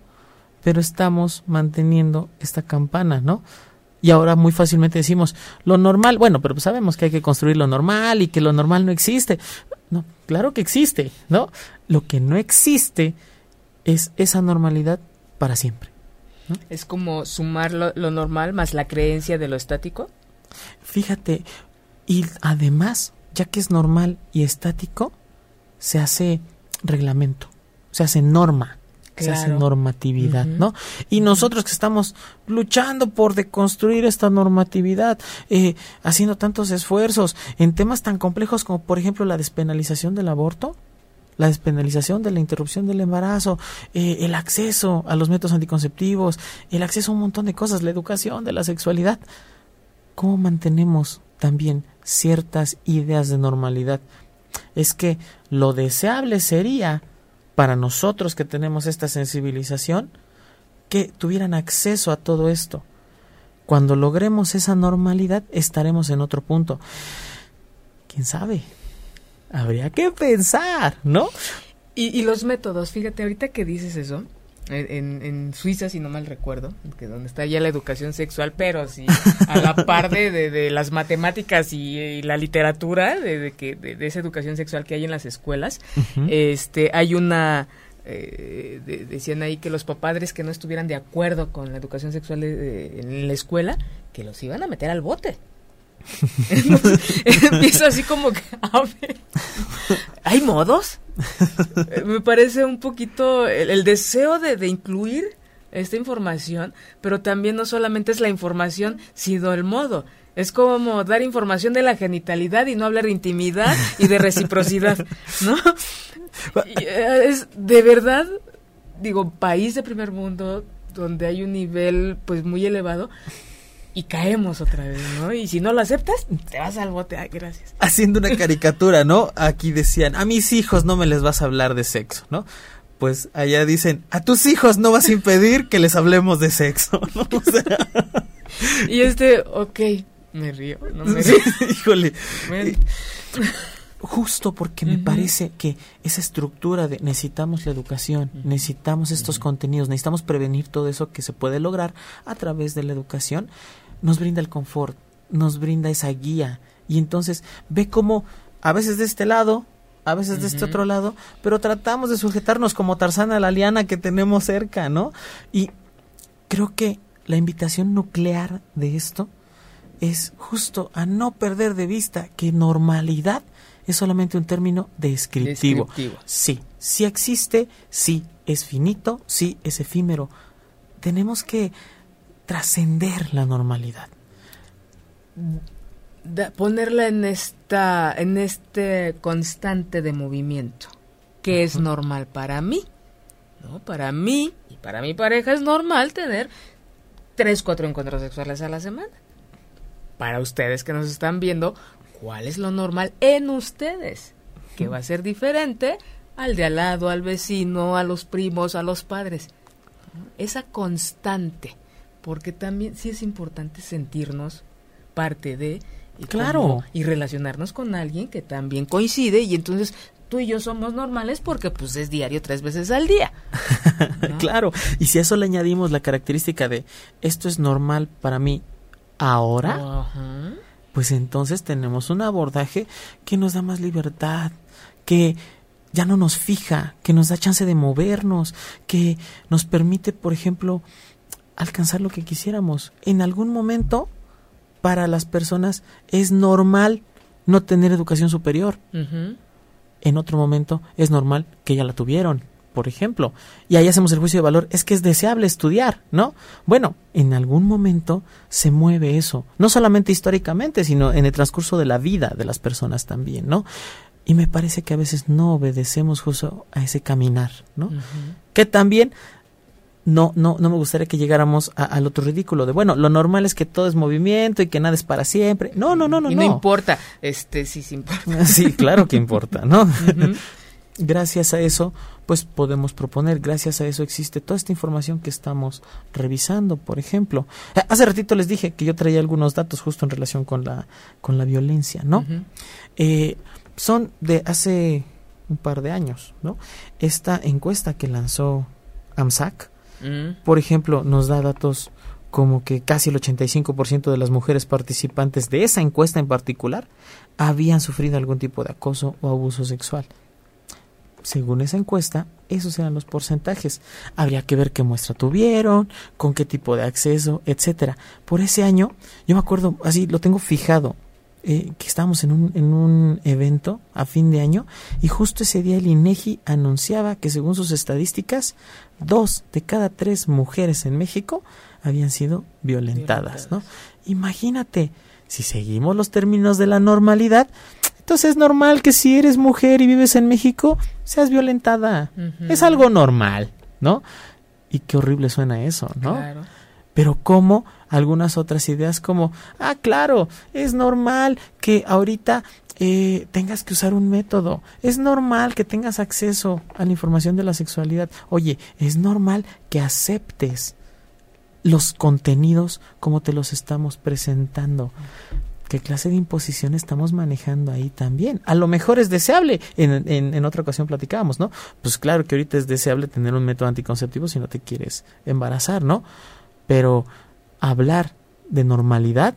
pero estamos manteniendo esta campana, ¿no? Y ahora muy fácilmente decimos lo normal, bueno, pero sabemos que hay que construir lo normal y que lo normal no existe. No, claro que existe, ¿no? Lo que no existe es esa normalidad para siempre. Es como sumar lo, normal más la creencia de lo estático. Fíjate, y además, ya que es normal y estático, se hace reglamento, se hace norma se hace normatividad, ¿no? Y nosotros que estamos luchando por deconstruir esta normatividad, eh, haciendo tantos esfuerzos en temas tan complejos como, por ejemplo, la despenalización del aborto, la despenalización de la interrupción del embarazo, eh, el acceso a los métodos anticonceptivos, el acceso a un montón de cosas, la educación de la sexualidad. ¿Cómo mantenemos también ciertas ideas de normalidad? Es que lo deseable sería para nosotros que tenemos esta sensibilización, que tuvieran acceso a todo esto. Cuando logremos esa normalidad, estaremos en otro punto. ¿Quién sabe? Habría que pensar, ¿no? Y, los métodos, fíjate, ahorita que dices eso, en, en, Suiza, si no mal recuerdo, que donde está ya la educación sexual, pero sí a la par de, de, las matemáticas y, la literatura, de, que, de, esa educación sexual que hay en las escuelas, este, hay una... Eh, decían ahí que los padres que no estuvieran de acuerdo con la educación sexual en la escuela, que los iban a meter al bote. empieza así como que, a ver, ¿hay modos? Eh, me parece un poquito el, deseo de, incluir esta información, pero también no solamente es la información, sino el modo. Es como dar información de la genitalidad y no hablar de intimidad y de reciprocidad, ¿no? Eh, es de verdad, digo, país de primer mundo donde hay un nivel pues muy elevado, y caemos otra vez, ¿no? Y si no lo aceptas, te vas al bote. Ay, gracias. Haciendo una caricatura, ¿no? Aquí decían, a mis hijos no me les vas a hablar de sexo, ¿no? Pues allá dicen, a tus hijos no vas a impedir que les hablemos de sexo, ¿no? O sea... y este, ok, me río, no me río. Híjole. Justo porque me parece que esa estructura de necesitamos la educación, necesitamos estos contenidos, necesitamos prevenir todo eso que se puede lograr a través de la educación, nos brinda el confort, nos brinda esa guía. Y entonces ve cómo a veces de este lado, a veces de este otro lado, pero tratamos de sujetarnos como Tarzán a la liana que tenemos cerca, ¿no? Y creo que la invitación nuclear de esto es justo a no perder de vista que normalidad es solamente un término descriptivo. descriptivo. Sí, sí existe, sí es finito, sí es efímero. Tenemos que trascender la normalidad. ponerla en esta en este constante de movimiento que es normal para mí no para mí y para mi pareja es normal tener tres cuatro encuentros sexuales a la semana. Para ustedes que nos están viendo cuál es lo normal en ustedes que va a ser diferente al de al lado al vecino a los primos a los padres esa constante porque también sí es importante sentirnos parte de y claro. y relacionarnos con alguien que también coincide y entonces tú y yo somos normales porque pues es diario tres veces al día. claro, y si a eso le añadimos la característica de esto es normal para mí ahora, pues entonces tenemos un abordaje que nos da más libertad, que ya no nos fija, que nos da chance de movernos, que nos permite, por ejemplo, alcanzar lo que quisiéramos. En algún momento, para las personas es normal no tener educación superior. En otro momento es normal que ya la tuvieron, por ejemplo. Y ahí hacemos el juicio de valor. Es que es deseable estudiar, ¿no? Bueno, en algún momento se mueve eso. No solamente históricamente, sino en el transcurso de la vida de las personas también, ¿no? Y me parece que a veces no obedecemos justo a ese caminar, ¿no? Que también no, no, no me gustaría que llegáramos al otro ridículo de, bueno, lo normal es que todo es movimiento y que nada es para siempre. No, no, no, no. Y no, importa, este sí sí importa. Sí, claro que importa, ¿no? Gracias a eso, pues podemos proponer, gracias a eso existe toda esta información que estamos revisando, por ejemplo. Hace ratito les dije que yo traía algunos datos justo en relación con la, con la violencia, ¿no? eh, son de hace un par de años, ¿no? Esta encuesta que lanzó AMSAC, por ejemplo, nos da datos como que casi el 85% de las mujeres participantes de esa encuesta en particular habían sufrido algún tipo de acoso o abuso sexual. Según esa encuesta, esos eran los porcentajes. Habría que ver qué muestra tuvieron, con qué tipo de acceso, etcétera. Por ese año, yo me acuerdo, así lo tengo fijado, eh, que estábamos en un, en un evento a fin de año y justo ese día el INEGI anunciaba que según sus estadísticas, dos de cada tres mujeres en México habían sido violentadas, ¿no? Imagínate, si seguimos los términos de la normalidad, entonces es normal que si eres mujer y vives en México, seas violentada. Es algo normal, ¿no? Y qué horrible suena eso, ¿no? Pero cómo algunas otras ideas como, ah, claro, es normal que ahorita eh, tengas que usar un método, es normal que tengas acceso a la información de la sexualidad, oye, es normal que aceptes los contenidos como te los estamos presentando. ¿Qué clase de imposición estamos manejando ahí también? A lo mejor es deseable, en, en, en, otra ocasión platicábamos, ¿no? Pues claro que ahorita es deseable tener un método anticonceptivo si no te quieres embarazar, ¿no? Pero hablar de normalidad,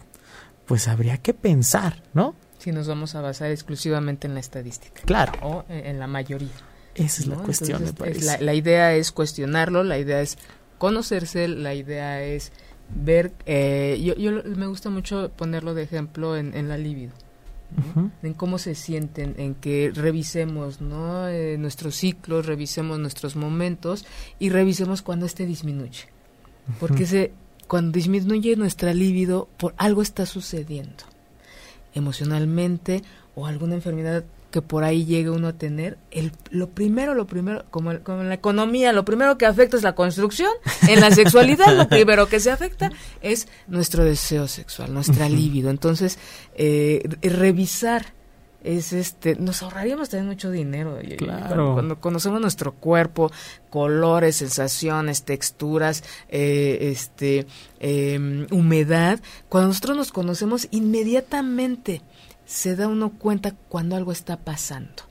pues habría que pensar, ¿no? Si nos vamos a basar exclusivamente en la estadística. Claro. O en la mayoría. Esa es la cuestión, me parece. La, idea es cuestionarlo, la idea es conocerse, la idea es ver. Eh, yo, yo me gusta mucho ponerlo de ejemplo en, la libido. en cómo se sienten, en que revisemos ¿no? Eh, nuestros ciclos, revisemos nuestros momentos y revisemos cuando este disminuye. Porque se, cuando disminuye nuestra libido, por algo está sucediendo. Emocionalmente o alguna enfermedad que por ahí llegue uno a tener, el, lo primero, lo primero, como, en la economía, lo primero que afecta es la construcción, en la sexualidad lo primero que se afecta es nuestro deseo sexual, nuestra libido. Entonces, eh, revisar es este, nos ahorraríamos también mucho dinero. Claro. Cuando, conocemos nuestro cuerpo, colores, sensaciones, texturas, eh, este, em, humedad, cuando nosotros nos conocemos, inmediatamente se da uno cuenta cuando algo está pasando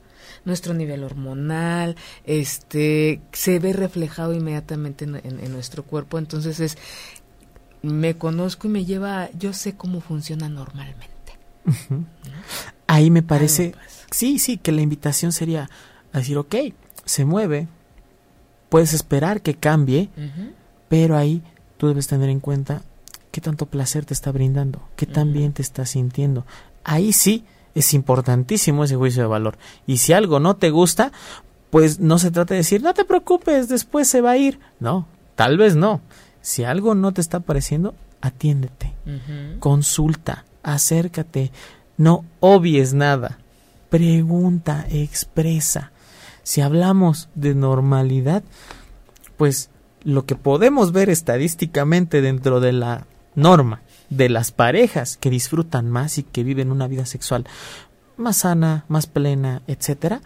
nuestro nivel hormonal, este, se ve reflejado inmediatamente en, nuestro cuerpo. Entonces es, me conozco y me lleva, yo sé cómo funciona normalmente. Ahí me parece, sí, sí, que la invitación sería a decir, ok, se mueve, puedes esperar que cambie, pero ahí tú debes tener en cuenta qué tanto placer te está brindando, qué tan bien te estás sintiendo. Ahí sí es importantísimo ese juicio de valor. Y si algo no te gusta, pues no se trata de decir, no te preocupes, después se va a ir. No, tal vez no. Si algo no te está pareciendo, atiéndete, consulta, acércate, no obvies nada. Pregunta, expresa. Si hablamos de normalidad, pues lo que podemos ver estadísticamente dentro de la norma de las parejas que disfrutan más y que viven una vida sexual más sana, más plena, etcétera,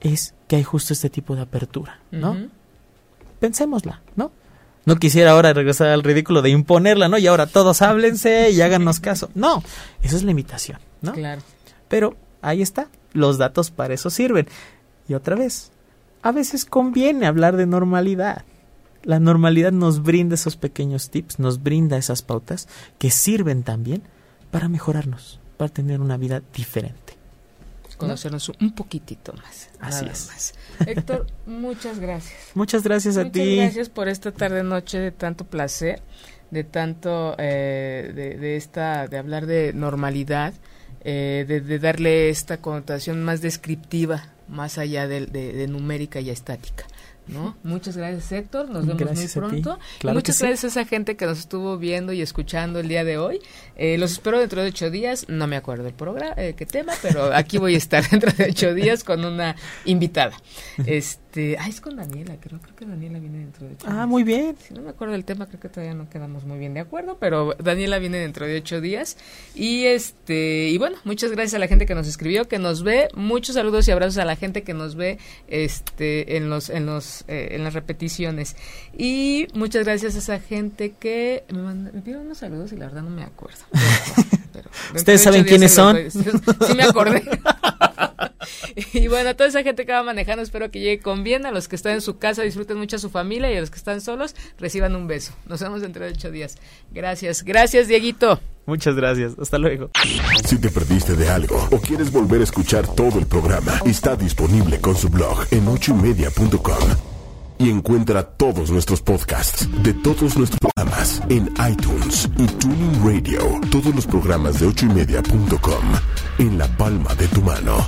es que hay justo este tipo de apertura, ¿no? Pensémosla, ¿no? No quisiera ahora regresar al ridículo de imponerla, ¿no? Y ahora todos háblense y háganos caso. No, eso es la invitación, ¿no? Claro. Pero ahí está, los datos para eso sirven. Y otra vez, a veces conviene hablar de normalidad. La normalidad nos brinda esos pequeños tips, nos brinda esas pautas que sirven también para mejorarnos, para tener una vida diferente. Conocernos un poquitito más. Así nada es. más. Héctor, muchas gracias. Muchas gracias a Muchas ti. gracias por esta tarde noche de tanto placer, de tanto eh, de, de esta de hablar de normalidad, eh, de, de darle esta connotación más descriptiva, más allá de numérica y estática. ¿No? Muchas gracias Héctor, nos vemos Gracias muy pronto. Claro y muchas sí. gracias a esa gente que nos estuvo viendo y escuchando el día de hoy. Eh, los espero dentro de ocho días, no me acuerdo el programa, eh, qué tema, pero aquí voy a estar dentro de ocho días con una invitada. Este, ay, es con Daniela, creo, creo que Daniela viene dentro de ocho Ah, días. muy bien. Si no me acuerdo del tema, creo que todavía no quedamos muy bien de acuerdo, pero Daniela viene dentro de ocho días. Y este, y bueno, muchas gracias a la gente que nos escribió, que nos ve, muchos saludos y abrazos a la gente que nos ve este en los, en los, eh, en las repeticiones. Y muchas gracias a esa gente que me, manda- me pidieron unos saludos y la verdad no me acuerdo. Pero- pero dentro ¿Ustedes de saben quiénes doy. Sí me acordé. Y bueno, a toda esa gente que va manejando, espero que llegue con bien. A los que están en su casa, disfruten mucho a su familia. Y a los que están solos, reciban un beso. Nos vemos dentro de ocho días. Gracias, gracias, Dieguito. Muchas gracias. Hasta luego. Si te perdiste de algo o quieres volver a escuchar todo el programa, está disponible con su blog en ochoymedia.com. Y encuentra todos nuestros podcasts de todos nuestros programas en iTunes y Tuning Radio. Todos los programas de ochoymedia.com en la palma de tu mano.